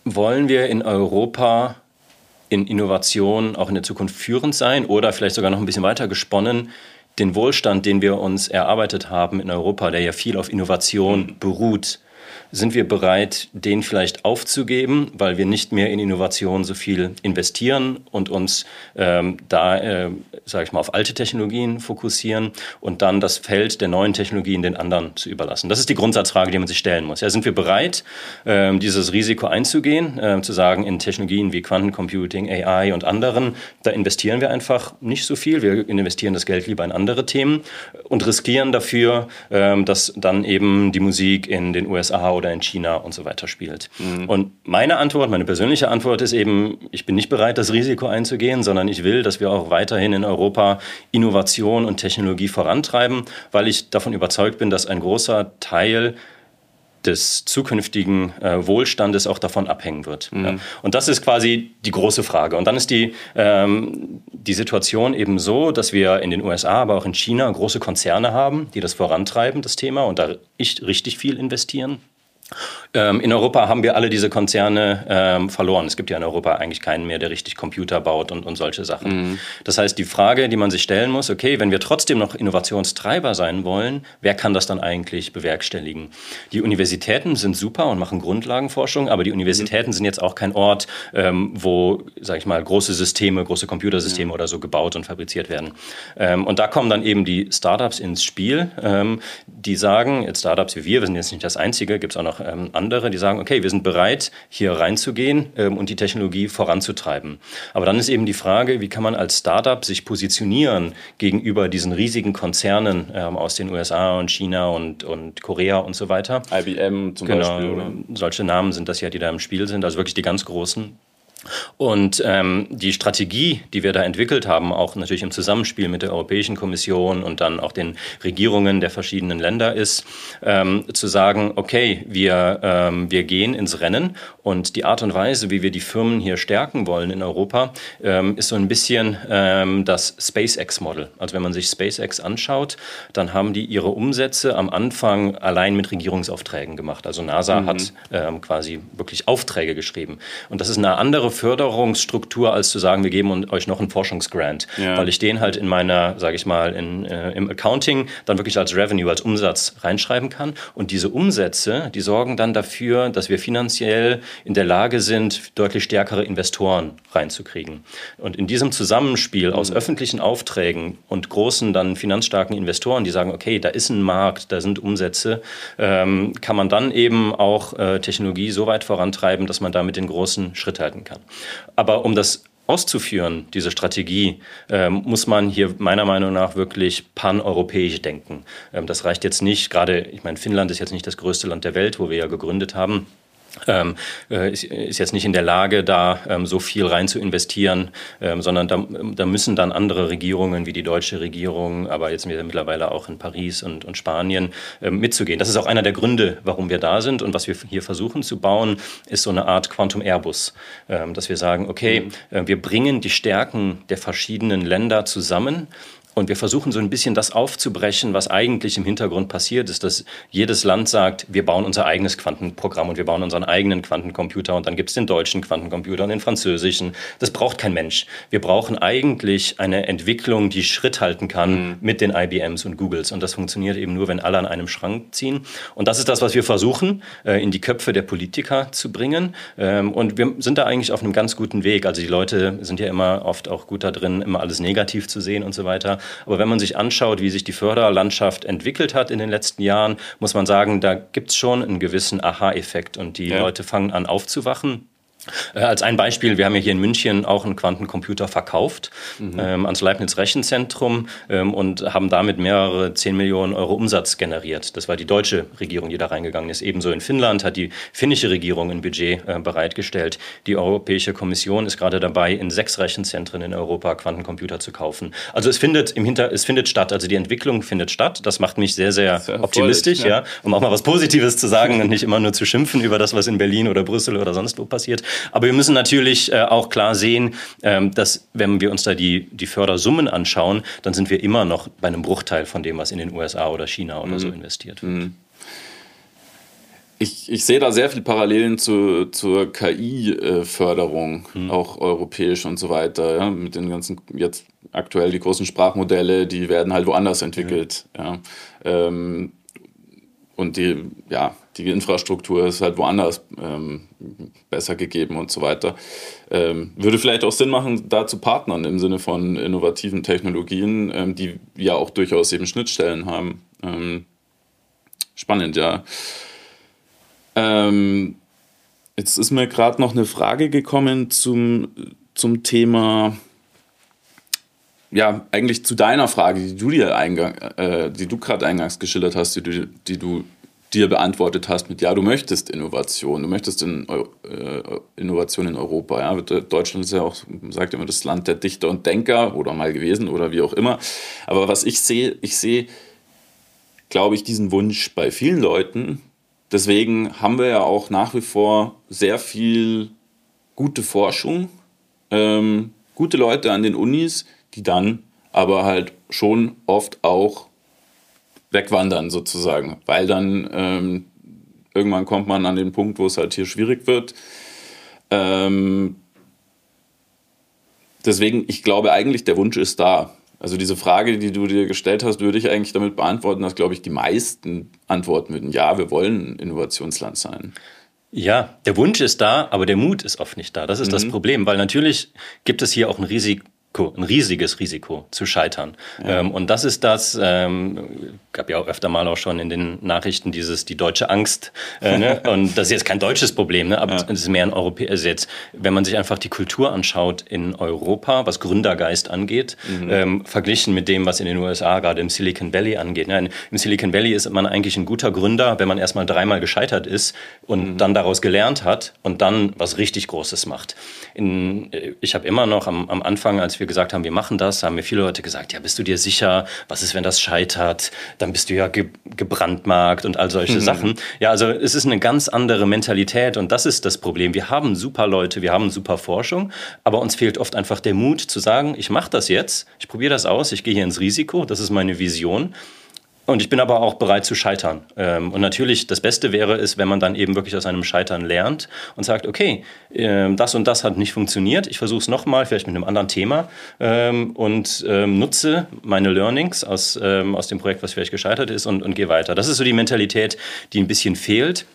wollen wir in Europa in Innovation auch in der Zukunft führend sein oder vielleicht sogar noch ein bisschen weiter gesponnen, den Wohlstand, den wir uns erarbeitet haben in Europa, der ja viel auf Innovation beruht, sind wir bereit, den vielleicht aufzugeben, weil wir nicht mehr in Innovation so viel investieren und uns ähm, da, äh, sage ich mal, auf alte Technologien fokussieren und dann das Feld der neuen Technologien den anderen zu überlassen? Das ist die Grundsatzfrage, die man sich stellen muss. Ja, sind wir bereit, ähm, dieses Risiko einzugehen, äh, zu sagen, in Technologien wie Quantencomputing, AI und anderen, da investieren wir einfach nicht so viel. Wir investieren das Geld lieber in andere Themen und riskieren dafür, ähm, dass dann eben die Musik in den USA oder in China und so weiter spielt. Mhm. Und meine Antwort, meine persönliche Antwort ist eben, ich bin nicht bereit, das Risiko einzugehen, sondern ich will, dass wir auch weiterhin in Europa Innovation und Technologie vorantreiben, weil ich davon überzeugt bin, dass ein großer Teil des zukünftigen äh, Wohlstandes auch davon abhängen wird. Mhm. Ja. Und das ist quasi die große Frage. Und dann ist die, ähm, die Situation eben so, dass wir in den USA, aber auch in China große Konzerne haben, die das vorantreiben, das Thema, und da richtig viel investieren. Ähm, in Europa haben wir alle diese Konzerne ähm, verloren. Es gibt ja in Europa eigentlich keinen mehr, der richtig Computer baut und, und solche Sachen. Mhm. Das heißt, die Frage, die man sich stellen muss, okay, wenn wir trotzdem noch Innovationstreiber sein wollen, wer kann das dann eigentlich bewerkstelligen? Die Universitäten sind super und machen Grundlagenforschung, aber die Universitäten mhm. sind jetzt auch kein Ort, ähm, wo, sage ich mal, große Systeme, große Computersysteme mhm. oder so gebaut und fabriziert werden. Ähm, und da kommen dann eben die Startups ins Spiel, ähm, die sagen, jetzt Startups wie wir, wir sind jetzt nicht das Einzige, gibt es auch noch ähm, andere, die sagen, okay, wir sind bereit, hier reinzugehen ähm, und die Technologie voranzutreiben. Aber dann ist eben die Frage, wie kann man als Startup sich positionieren gegenüber diesen riesigen Konzernen ähm, aus den USA und China und, und Korea und so weiter. IBM zum genau, Beispiel. Oder? Solche Namen sind das ja, die da im Spiel sind, also wirklich die ganz großen. Und ähm, die Strategie, die wir da entwickelt haben, auch natürlich im Zusammenspiel mit der Europäischen Kommission und dann auch den Regierungen der verschiedenen Länder, ist ähm, zu sagen, okay, wir, ähm, wir gehen ins Rennen und die Art und Weise, wie wir die Firmen hier stärken wollen in Europa, ähm, ist so ein bisschen ähm, das SpaceX-Model. Also wenn man sich SpaceX anschaut, dann haben die ihre Umsätze am Anfang allein mit Regierungsaufträgen gemacht. Also NASA mhm. hat ähm, quasi wirklich Aufträge geschrieben. Und das ist eine andere Förderungsstruktur, als zu sagen, wir geben euch noch einen Forschungsgrant. Ja. Weil ich den halt in meiner, sage ich mal, in, äh, im Accounting dann wirklich als Revenue, als Umsatz reinschreiben kann. Und diese Umsätze, die sorgen dann dafür, dass wir finanziell in der Lage sind, deutlich stärkere Investoren reinzukriegen. Und in diesem Zusammenspiel aus mhm. öffentlichen Aufträgen und großen, dann finanzstarken Investoren, die sagen, okay, da ist ein Markt, da sind Umsätze, ähm, kann man dann eben auch äh, Technologie so weit vorantreiben, dass man damit den großen Schritt halten kann. Aber um das auszuführen, diese Strategie, ähm, muss man hier meiner Meinung nach wirklich paneuropäisch denken. Ähm, das reicht jetzt nicht, gerade, ich meine, Finnland ist jetzt nicht das größte Land der Welt, wo wir ja gegründet haben ähm, äh, ist, ist, jetzt nicht in der Lage, da ähm, so viel rein zu investieren, ähm, sondern da, da, müssen dann andere Regierungen wie die deutsche Regierung, aber jetzt mittlerweile auch in Paris und, und Spanien ähm, mitzugehen. Das ist auch einer der Gründe, warum wir da sind und was wir hier versuchen zu bauen, ist so eine Art Quantum Airbus, ähm, dass wir sagen, okay, mhm. äh, wir bringen die Stärken der verschiedenen Länder zusammen Und wir versuchen so ein bisschen das aufzubrechen, was eigentlich im Hintergrund passiert ist, dass jedes Land sagt, wir bauen unser eigenes Quantenprogramm und wir bauen unseren eigenen Quantencomputer und dann gibt es den deutschen Quantencomputer und den französischen. Das braucht kein Mensch. Wir brauchen eigentlich eine Entwicklung, die Schritt halten kann mhm. mit den IBMs und Googles. Und das funktioniert eben nur, wenn alle an einem Schrank ziehen. Und das ist das, was wir versuchen, äh, in die Köpfe der Politiker zu bringen. Ähm, und wir sind da eigentlich auf einem ganz guten Weg. Also die Leute sind ja immer oft auch gut da drin, immer alles negativ zu sehen und so weiter. Aber wenn man sich anschaut, wie sich die Förderlandschaft entwickelt hat in den letzten Jahren, muss man sagen, da gibt es schon einen gewissen Aha-Effekt und die ja. Leute fangen an aufzuwachen. Äh, als ein Beispiel, wir haben ja hier in München auch einen Quantencomputer verkauft mhm. ähm, ans Leibniz Rechenzentrum ähm, und haben damit mehrere 10 Millionen Euro Umsatz generiert. Das war die deutsche Regierung, die da reingegangen ist. Ebenso in Finnland hat die finnische Regierung ein Budget äh, bereitgestellt. Die Europäische Kommission ist gerade dabei, in sechs Rechenzentren in Europa Quantencomputer zu kaufen. Also es findet im Hinter es findet statt, also die Entwicklung findet statt. Das macht mich sehr, sehr, optimistisch, ja. ja, um auch mal was Positives zu sagen und nicht immer nur zu schimpfen über das, was in Berlin oder Brüssel oder sonst wo passiert. Aber wir müssen natürlich äh, auch klar sehen, ähm, dass wenn wir uns da die, die Fördersummen anschauen, dann sind wir immer noch bei einem Bruchteil von dem, was in den USA oder China oder mhm. so investiert wird. Mhm. Ich, ich, sehe da sehr viele Parallelen zu, zur KI-Förderung, mhm. auch europäisch und so weiter. Ja, mit den ganzen, jetzt aktuell die großen Sprachmodelle, die werden halt woanders entwickelt. Ja. Ähm, und die, ja, die Infrastruktur ist halt woanders ähm, besser gegeben und so weiter. Ähm, würde vielleicht auch Sinn machen, da zu partnern im Sinne von innovativen Technologien, ähm, die ja auch durchaus eben Schnittstellen haben. Ähm, spannend, ja. Ähm, jetzt ist mir gerade noch eine Frage gekommen zum, zum Thema ja, eigentlich zu deiner Frage, die du dir eingang, äh, die du gerade eingangs geschildert hast, die du, die du dir beantwortet hast mit, ja, du möchtest Innovation, du möchtest in, äh, Innovation in Europa. Ja. Deutschland ist ja auch, sagt immer, das Land der Dichter und Denker oder mal gewesen oder wie auch immer. Aber was ich sehe, ich sehe, glaube ich, diesen Wunsch bei vielen Leuten. Deswegen haben wir ja auch nach wie vor sehr viel gute Forschung, ähm, gute Leute an den Unis, die dann aber halt schon oft auch wegwandern sozusagen, weil dann ähm, irgendwann kommt man an den Punkt, wo es halt hier schwierig wird. Ähm, deswegen, ich glaube eigentlich, der Wunsch ist da. Also diese Frage, die du dir gestellt hast, würde ich eigentlich damit beantworten, dass, glaube ich, die meisten antworten würden, ja, wir wollen ein Innovationsland sein. Ja, der Wunsch ist da, aber der Mut ist oft nicht da. Das ist mhm. das Problem, weil natürlich gibt es hier auch ein Risiko ein riesiges Risiko zu scheitern. Ja. Ähm, und das ist das, ähm, gab ja auch öfter mal auch schon in den Nachrichten dieses, die deutsche Angst. Äh, ne? (laughs) Und das ist jetzt kein deutsches Problem, ne? aber es ja. ist mehr ein europäisches. Also jetzt, wenn man sich einfach die Kultur anschaut in Europa, was Gründergeist angeht, mhm. ähm, verglichen mit dem, was in den USA gerade im Silicon Valley angeht. Ne? Im Silicon Valley ist man eigentlich ein guter Gründer, wenn man erstmal dreimal gescheitert ist und mhm. dann daraus gelernt hat und dann was richtig Großes macht. In, äh, ich habe immer noch am, am Anfang, als wir gesagt haben, wir machen das, haben mir viele Leute gesagt, ja, bist du dir sicher, was ist, wenn das scheitert? Dann bist du ja ge gebrandmarkt und all solche mhm. Sachen. Ja, also es ist eine ganz andere Mentalität und das ist das Problem. Wir haben super Leute, wir haben super Forschung, aber uns fehlt oft einfach der Mut zu sagen, ich mache das jetzt, ich probiere das aus, ich gehe hier ins Risiko, das ist meine Vision und ich bin aber auch bereit zu scheitern. Ähm, und natürlich, das Beste wäre es, wenn man dann eben wirklich aus einem Scheitern lernt und sagt, okay, ähm, das und das hat nicht funktioniert, ich versuche es nochmal, vielleicht mit einem anderen Thema ähm, und nutze meine Learnings aus, aus dem Projekt, was vielleicht gescheitert ist und, und gehe weiter. Das ist so die Mentalität, die ein bisschen fehlt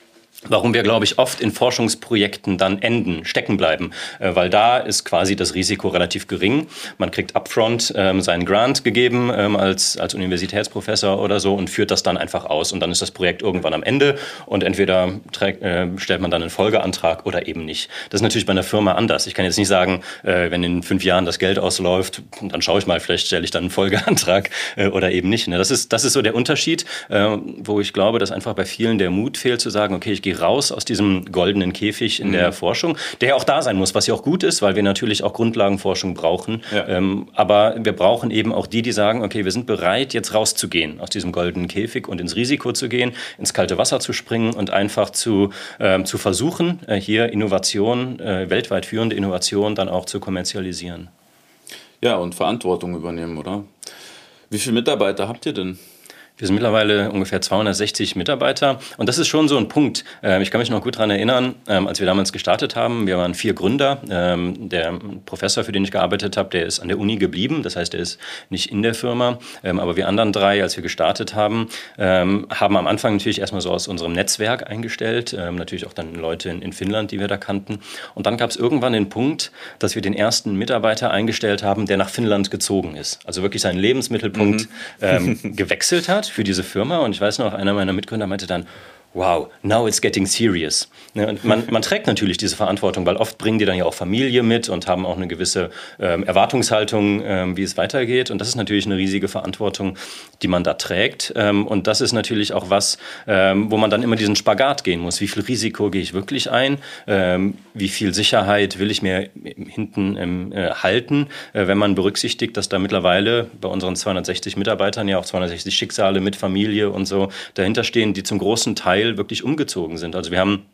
warum wir, glaube ich, oft in Forschungsprojekten dann enden, stecken bleiben, äh, weil da ist quasi das Risiko relativ gering. Man kriegt upfront ähm, seinen Grant gegeben ähm, als, als Universitätsprofessor oder so und führt das dann einfach aus und dann ist das Projekt irgendwann am Ende und entweder trägt, äh, stellt man dann einen Folgeantrag oder eben nicht. Das ist natürlich bei einer Firma anders. Ich kann jetzt nicht sagen, äh, wenn in fünf Jahren das Geld ausläuft, dann schaue ich mal, vielleicht stelle ich dann einen Folgeantrag äh, oder eben nicht. Ne? Das, ist, das ist so der Unterschied, äh, wo ich glaube, dass einfach bei vielen der Mut fehlt zu sagen, okay, ich gehe raus aus diesem goldenen Käfig in mhm. der Forschung, der ja auch da sein muss, was ja auch gut ist, weil wir natürlich auch Grundlagenforschung brauchen. Ja. Ähm, aber wir brauchen eben auch die, die sagen, okay, wir sind bereit, jetzt rauszugehen aus diesem goldenen Käfig und ins Risiko zu gehen, ins kalte Wasser zu springen und einfach zu, äh, zu versuchen, äh, hier Innovation, äh, weltweit führende Innovation dann auch zu kommerzialisieren. Ja, und Verantwortung übernehmen, oder? Wie viele Mitarbeiter habt ihr denn? Wir sind mittlerweile ungefähr 260 Mitarbeiter und das ist schon so ein Punkt. Ähm, ich kann mich noch gut daran erinnern, ähm, als wir damals gestartet haben. Wir waren vier Gründer. Ähm, der Professor, für den ich gearbeitet habe, der ist an der Uni geblieben. Das heißt, er ist nicht in der Firma. Aber wir anderen drei, als wir gestartet haben, haben am Anfang natürlich erstmal so aus unserem Netzwerk eingestellt. Natürlich auch dann Leute in Finnland, die wir da kannten. Und dann gab es irgendwann den Punkt, dass wir den ersten Mitarbeiter eingestellt haben, der nach Finnland gezogen ist. Also wirklich seinen Lebensmittelpunkt mhm. gewechselt hat für diese Firma. Und ich weiß noch, einer meiner Mitgründer meinte dann, wow, now it's getting serious. Ne, und man, man, (laughs) trägt natürlich diese Verantwortung, weil oft bringen die dann ja auch Familie mit und haben auch eine gewisse ähm, Erwartungshaltung, ähm, wie es weitergeht. Und das ist natürlich eine riesige Verantwortung, die man da trägt. Ähm, und das ist natürlich auch was, ähm, wo man dann immer diesen Spagat gehen muss. Wie viel Risiko gehe ich wirklich ein? Ähm, wie viel Sicherheit will ich mir hinten ähm, äh, halten, äh, wenn man berücksichtigt, dass da mittlerweile bei unseren 260 Mitarbeitern ja auch 260 Schicksale mit Familie und so dahinter stehen, die zum großen Teil wirklich umgezogen sind. Also wir haben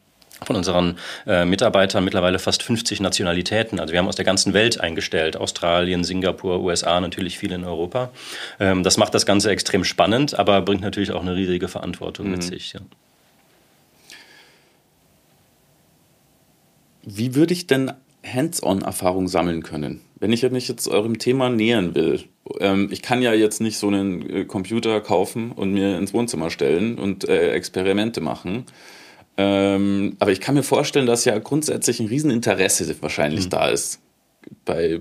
von unseren äh, Mitarbeitern mittlerweile fast 50 Nationalitäten. Also wir haben aus der ganzen Welt eingestellt, Australien, Singapur, USA, natürlich viele in Europa. Ähm, das macht das Ganze extrem spannend, aber bringt natürlich auch eine riesige Verantwortung mhm. mit sich. Ja. Wie würde ich denn Hands-on-Erfahrung sammeln können? Wenn ich mich jetzt eurem Thema nähern will, ähm, ich kann ja jetzt nicht so einen äh, Computer kaufen und mir ins Wohnzimmer stellen und äh, Experimente machen ähm, aber ich kann mir vorstellen, dass ja grundsätzlich ein Rieseninteresse wahrscheinlich mhm. da ist bei,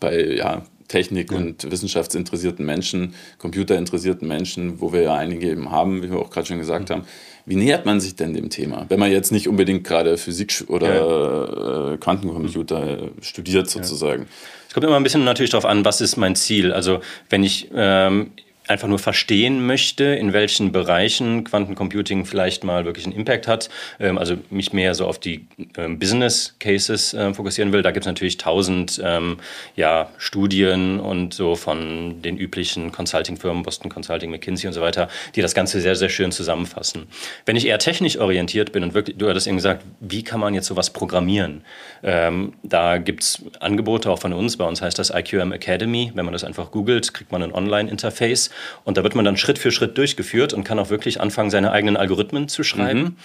bei ja, Technik- ja. und wissenschaftsinteressierten Menschen, computerinteressierten Menschen, wo wir ja einige eben haben, wie wir auch gerade schon gesagt mhm. haben. Wie nähert man sich denn dem Thema, wenn man jetzt nicht unbedingt gerade Physik oder ja. äh, Quantencomputer mhm. studiert sozusagen? Es kommt immer ein bisschen natürlich darauf an, was ist mein Ziel. Also wenn ich ähm, einfach nur verstehen möchte, in welchen Bereichen Quantencomputing vielleicht mal wirklich einen Impact hat, ähm, also mich mehr so auf die ähm, Business Cases äh, fokussieren will, da gibt es natürlich tausend ähm, ja, Studien und so von den üblichen Consulting-Firmen, Boston Consulting, McKinsey und so weiter, die das Ganze sehr, sehr schön zusammenfassen. Wenn ich eher technisch orientiert bin und wirklich, du hattest eben gesagt, wie kann man jetzt sowas programmieren? Ähm, da gibt es Angebote auch von uns, bei uns heißt das IQM Academy, wenn man das einfach googelt, kriegt man ein Online-Interface und da wird man dann Schritt für Schritt durchgeführt und kann auch wirklich anfangen, seine eigenen Algorithmen zu schreiben. Mhm.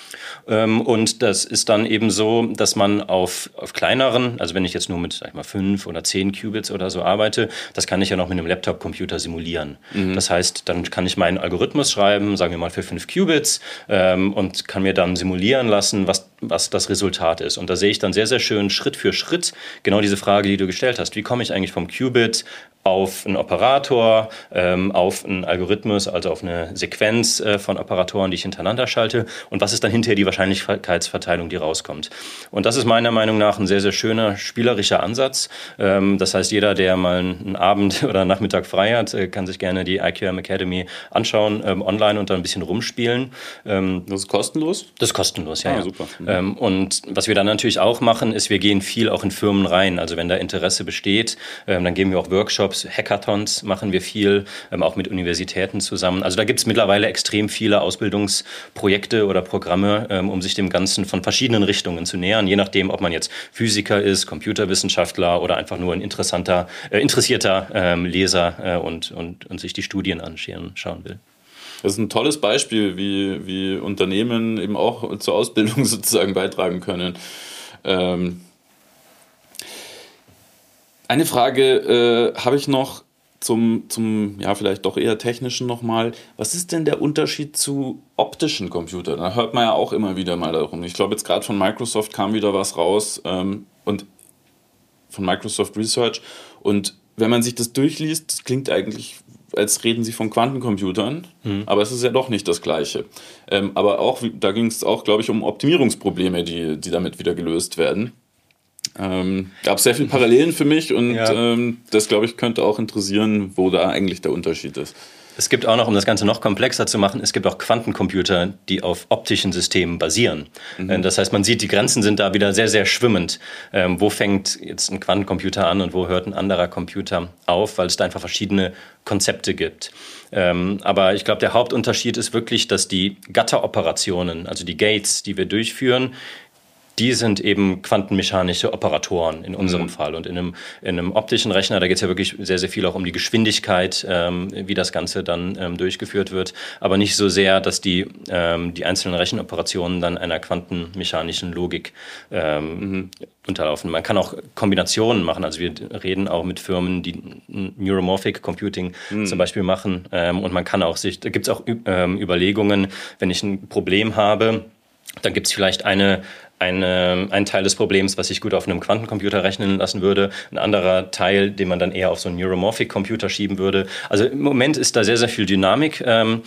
Ähm, und das ist dann eben so, dass man auf, auf kleineren, also wenn ich jetzt nur mit, sag ich mal, fünf oder zehn Qubits oder so arbeite, das kann ich ja noch mit einem Laptop-Computer simulieren. Mhm. Das heißt, dann kann ich meinen Algorithmus schreiben, sagen wir mal für fünf Qubits, ähm, und kann mir dann simulieren lassen, was, was das Resultat ist. Und da sehe ich dann sehr, sehr schön Schritt für Schritt genau diese Frage, die du gestellt hast. Wie komme ich eigentlich vom Qubit auf einen Operator, ähm, auf einen Algorithmus, also auf eine Sequenz äh, von Operatoren, die ich hintereinander schalte und was ist dann hinterher die Wahrscheinlichkeitsverteilung, die rauskommt. Und das ist meiner Meinung nach ein sehr, sehr schöner spielerischer Ansatz. Ähm, das heißt, jeder, der mal einen Abend (laughs) oder Nachmittag frei hat, äh, kann sich gerne die IQM Academy anschauen, ähm, online und dann ein bisschen rumspielen. Ähm, das ist kostenlos? Das ist kostenlos, ja. Ah, ja. super. Mhm. Ähm, und was wir dann natürlich auch machen, ist, wir gehen viel auch in Firmen rein. Also wenn da Interesse besteht, ähm, dann geben wir auch Workshops Workshops, Hackathons machen wir viel, ähm, auch mit Universitäten zusammen. Also da gibt es mittlerweile extrem viele Ausbildungsprojekte oder Programme, ähm, um sich dem Ganzen von verschiedenen Richtungen zu nähern, je nachdem, ob man jetzt Physiker ist, Computerwissenschaftler oder einfach nur ein interessanter, äh, interessierter ähm, Leser äh, und, und, und sich die Studien anschauen schauen will. Das ist ein tolles Beispiel, wie, wie Unternehmen eben auch zur Ausbildung (laughs) sozusagen beitragen können. Ähm, eine Frage äh, habe ich noch zum, zum, ja, vielleicht doch eher technischen nochmal. Was ist denn der Unterschied zu optischen Computern? Da hört man ja auch immer wieder mal darum. Ich glaube, jetzt gerade von Microsoft kam wieder was raus ähm, und von Microsoft Research. Und wenn man sich das durchliest, das klingt eigentlich, als reden sie von Quantencomputern, mhm. aber es ist ja doch nicht das Gleiche. Ähm, aber auch, da ging es auch, glaube ich, um Optimierungsprobleme, die, die damit wieder gelöst werden. Ähm, gab sehr viele Parallelen für mich und ja. ähm, das, glaube ich, könnte auch interessieren, wo da eigentlich der Unterschied ist. Es gibt auch noch, um das Ganze noch komplexer zu machen, es gibt auch Quantencomputer, die auf optischen Systemen basieren. Mhm. Äh, das heißt, man sieht, die Grenzen sind da wieder sehr, sehr schwimmend. Ähm, wo fängt jetzt ein Quantencomputer an und wo hört ein anderer Computer auf, weil es da einfach verschiedene Konzepte gibt. Ähm, aber ich glaube, der Hauptunterschied ist wirklich, dass die Gatteroperationen, also die Gates, die wir durchführen, die sind eben quantenmechanische Operatoren in unserem mhm. Fall. Und in einem, in einem optischen Rechner, da geht es ja wirklich sehr, sehr viel auch um die Geschwindigkeit, ähm, wie das Ganze dann ähm, durchgeführt wird, aber nicht so sehr, dass die, ähm, die einzelnen Rechenoperationen dann einer quantenmechanischen Logik ähm, mhm. unterlaufen. Man kann auch Kombinationen machen. Also wir reden auch mit Firmen, die Neuromorphic Computing mhm. zum Beispiel machen. Ähm, und man kann auch sich, da gibt es auch ähm, Überlegungen, wenn ich ein Problem habe, dann gibt es vielleicht eine, eine, ein Teil des Problems, was sich gut auf einem Quantencomputer rechnen lassen würde, ein anderer Teil, den man dann eher auf so einen Neuromorphic Computer schieben würde. Also im Moment ist da sehr, sehr viel Dynamik ähm,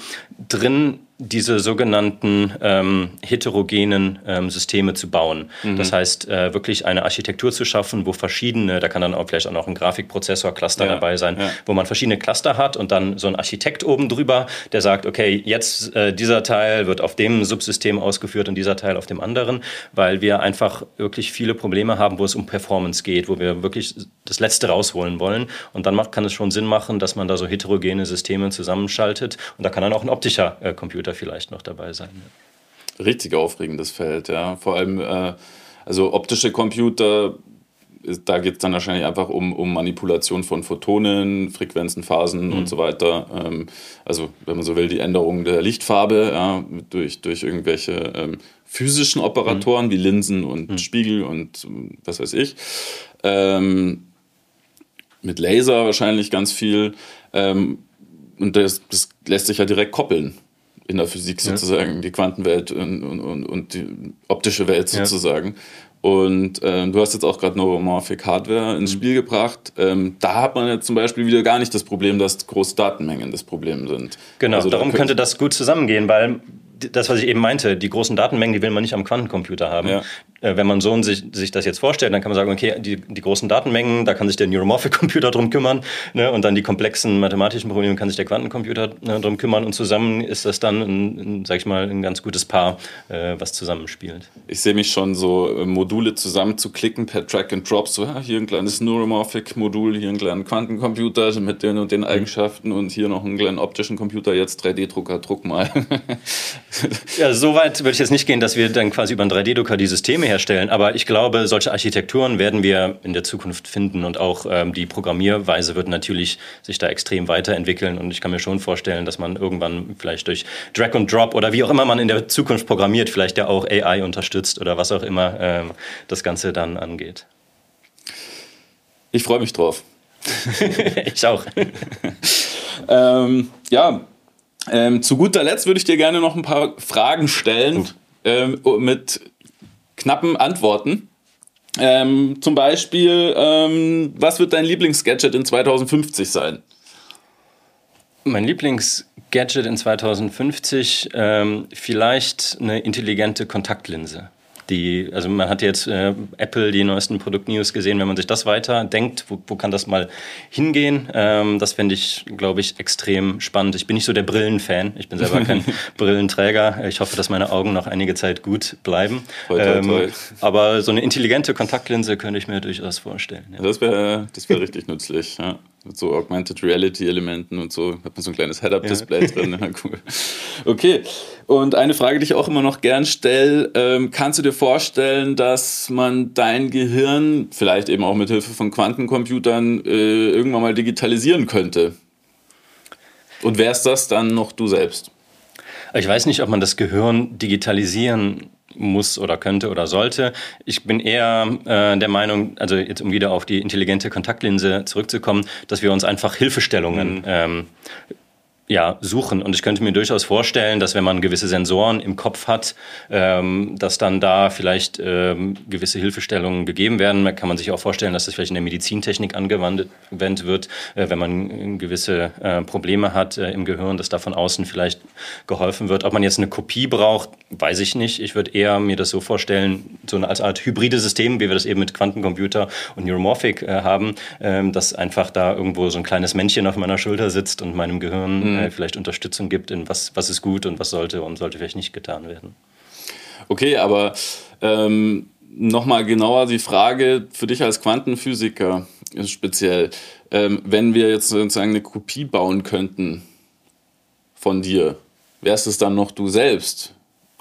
drin diese sogenannten ähm, heterogenen ähm, Systeme zu bauen. Mhm. Das heißt, äh, wirklich eine Architektur zu schaffen, wo verschiedene, da kann dann auch vielleicht auch noch ein Grafikprozessor-Cluster ja, dabei sein, ja. wo man verschiedene Cluster hat und dann so ein Architekt oben drüber, der sagt, okay, jetzt äh, dieser Teil wird auf dem Subsystem ausgeführt und dieser Teil auf dem anderen, weil wir einfach wirklich viele Probleme haben, wo es um Performance geht, wo wir wirklich das Letzte rausholen wollen. Und dann macht, kann es schon Sinn machen, dass man da so heterogene Systeme zusammenschaltet. Und da kann dann auch ein optischer äh, Computer vielleicht noch dabei sein. Ja. Richtig aufregendes Feld, ja. Vor allem, äh, also optische Computer, da geht es dann wahrscheinlich einfach um, um Manipulation von Photonen, Frequenzen, Phasen mhm. und so weiter. Ähm, also, wenn man so will, die Änderung der Lichtfarbe ja, durch, durch irgendwelche ähm, physischen Operatoren mhm. wie Linsen und mhm. Spiegel und was weiß ich. Ähm, mit Laser wahrscheinlich ganz viel. Ähm, und das, das lässt sich ja direkt koppeln in der Physik sozusagen, ja. die Quantenwelt und, und, und, die optische Welt sozusagen. Ja. Und ähm, du hast jetzt auch gerade Neuromorphic Hardware ins mhm. Spiel gebracht. Ähm, da hat man jetzt zum Beispiel wieder gar nicht das Problem, dass große Datenmengen das Problem sind. Genau, also darum da könnte das gut zusammengehen, weil das, was ich eben meinte, die großen Datenmengen, die will man nicht am Quantencomputer haben. Ja. Äh, wenn man so sich, sich das jetzt vorstellt, dann kann man sagen, okay, die, die großen Datenmengen, da kann sich der Neuromorphic Computer (laughs) drum kümmern ne, und dann die komplexen mathematischen Probleme kann sich der Quantencomputer ne, drum kümmern und zusammen ist das dann, ein, ein, sag ich mal, ein ganz gutes Paar, äh, was zusammenspielt. Ich sehe mich schon so äh, Module zusammenzuklicken per Track and Drop, so ja, hier ein kleines Neuromorphic Modul, hier ein kleinen Quantencomputer mit den und den mhm. Eigenschaften und hier noch einen kleinen optischen Computer, jetzt 3D-Drucker, druck mal. (laughs) ja, so weit würde ich jetzt nicht gehen, dass wir dann quasi über einen 3D-Drucker die Systeme herstellen. Aber ich glaube, solche Architekturen werden wir in der Zukunft finden und auch ähm, die Programmierweise wird natürlich sich da extrem weiterentwickeln. Und ich kann mir schon vorstellen, dass man irgendwann vielleicht durch Drag and Drop oder wie auch immer man in der Zukunft programmiert, vielleicht ja auch AI unterstützt oder was auch immer ähm, das Ganze dann angeht. Ich freue mich drauf. (laughs) ich auch. (laughs) ähm, ja, ähm, zu guter Letzt würde ich dir gerne noch ein paar Fragen stellen ähm, mit knappen Antworten. Ähm, zum Beispiel, ähm, was wird dein Lieblingsgadget in 2050 sein? Mein Lieblingsgadget in 2050 ähm, vielleicht eine intelligente Kontaktlinse die, also man hat jetzt äh, Apple die neuesten Produktnews gesehen, wenn man sich das weiter denkt, wo, wo kann das mal hingehen? Ähm, das fände ich, glaube ich, extrem spannend. Ich bin nicht so der Brillenfan, ich bin selber kein (laughs) Brillenträger. Ich hoffe, dass meine Augen noch einige Zeit gut bleiben. Toi, toi, toi. Ähm, aber so eine intelligente Kontaktlinse könnte ich mir durchaus vorstellen. Ja. Das wäre das wär richtig nützlich. Ja mit so Augmented Reality Elementen und so. Hat man so ein kleines Head-Up-Display ja. drin. Ja, cool. Okay. Und eine Frage, die ich auch immer noch gern stelle: ähm, Kannst du dir vorstellen, dass man dein Gehirn, vielleicht eben auch mit Hilfe von Quantencomputern, äh, irgendwann mal digitalisieren könnte? Und wärst das dann noch du selbst? Ich weiß nicht, ob man das Gehirn digitalisieren muss oder könnte oder sollte. Ich bin eher äh, der Meinung, also jetzt um wieder auf die intelligente Kontaktlinse zurückzukommen, dass wir uns einfach Hilfestellungen mhm. ähm, ja, suchen. Und ich könnte mir durchaus vorstellen, dass wenn man gewisse Sensoren im Kopf hat, ähm, dass dann da vielleicht ähm, gewisse Hilfestellungen gegeben werden. Da kann man sich auch vorstellen, dass das vielleicht in der Medizintechnik angewendet wird, äh, wenn man gewisse äh, Probleme hat äh, im Gehirn, dass da von außen vielleicht geholfen wird. Ob man jetzt eine Kopie braucht, weiß ich nicht. Ich würde eher mir das so vorstellen, so eine Art hybride System, wie wir das eben mit Quantencomputer und Neuromorphic äh, haben, ähm, dass einfach da irgendwo so ein kleines Männchen auf meiner Schulter sitzt und meinem Gehirn mhm. vielleicht Unterstützung gibt in was, was ist gut und was sollte und sollte vielleicht nicht getan werden. Okay, aber ähm, nochmal genauer die Frage für dich als Quantenphysiker speziell. Ähm, wenn wir jetzt sozusagen eine Kopie bauen könnten von dir, wärst es dann noch du selbst?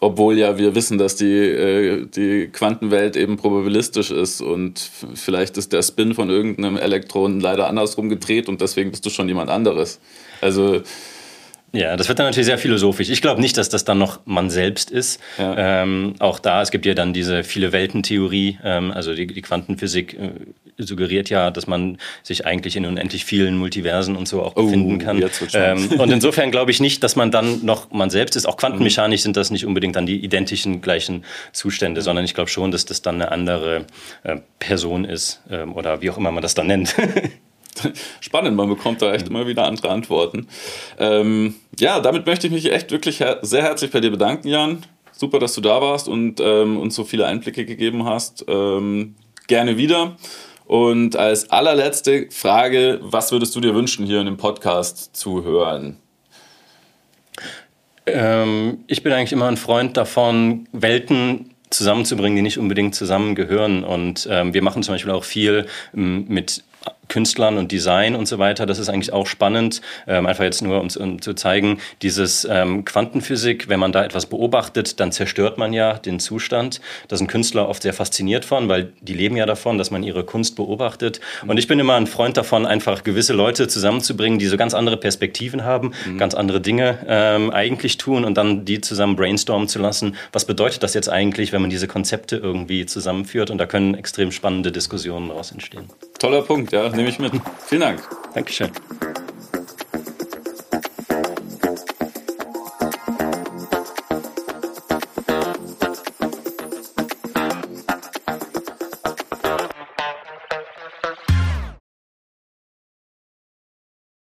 obwohl ja wir wissen, dass die, äh, die Quantenwelt eben probabilistisch ist und vielleicht ist der Spin von irgendeinem Elektron leider andersrum gedreht und deswegen bist du schon jemand anderes. Also ja, das wird dann natürlich sehr philosophisch. Ich glaube nicht, dass das dann noch man selbst ist. Ja. Ähm, auch da, es gibt ja dann diese viele Welten-Theorie, ähm, also die, die Quantenphysik äh, suggeriert ja, dass man sich eigentlich in unendlich vielen Multiversen und so auch oh, befinden kann. Ähm, und insofern glaube ich nicht, dass man dann noch man selbst ist. Auch quantenmechanisch sind das nicht unbedingt dann die identischen gleichen Zustände, ja. sondern ich glaube schon, dass das dann eine andere äh, Person ist ähm, oder wie auch immer man das dann nennt. (laughs) (laughs) spannend, man bekommt da echt immer wieder andere Antworten. Ähm, ja, damit möchte ich mich echt wirklich her sehr herzlich bei dir bedanken, Jan. Super, dass du da warst und ähm, uns so viele Einblicke gegeben hast. Ähm, gerne wieder. Und als allerletzte Frage, was würdest du dir wünschen, hier in dem Podcast zu hören? Ähm, ich bin eigentlich immer ein Freund davon, Welten zusammenzubringen, die nicht unbedingt zusammengehören. Und ähm, wir machen zum Beispiel auch viel ähm, mit Künstlern und Design und so weiter. Das ist eigentlich auch spannend, ähm, einfach jetzt nur um, um zu zeigen, dieses ähm, Quantenphysik, wenn man da etwas beobachtet, dann zerstört man ja den Zustand. Da sind Künstler oft sehr fasziniert von, weil die leben ja davon, dass man ihre Kunst beobachtet. Und ich bin immer ein Freund davon, einfach gewisse Leute zusammenzubringen, die so ganz andere Perspektiven haben, mhm. ganz andere Dinge ähm, eigentlich tun und dann die zusammen brainstormen zu lassen. Was bedeutet das jetzt eigentlich, wenn man diese Konzepte irgendwie zusammenführt? Und da können extrem spannende Diskussionen daraus entstehen. Toller Punkt, ja nehme ich mit. Vielen Dank. Dankeschön.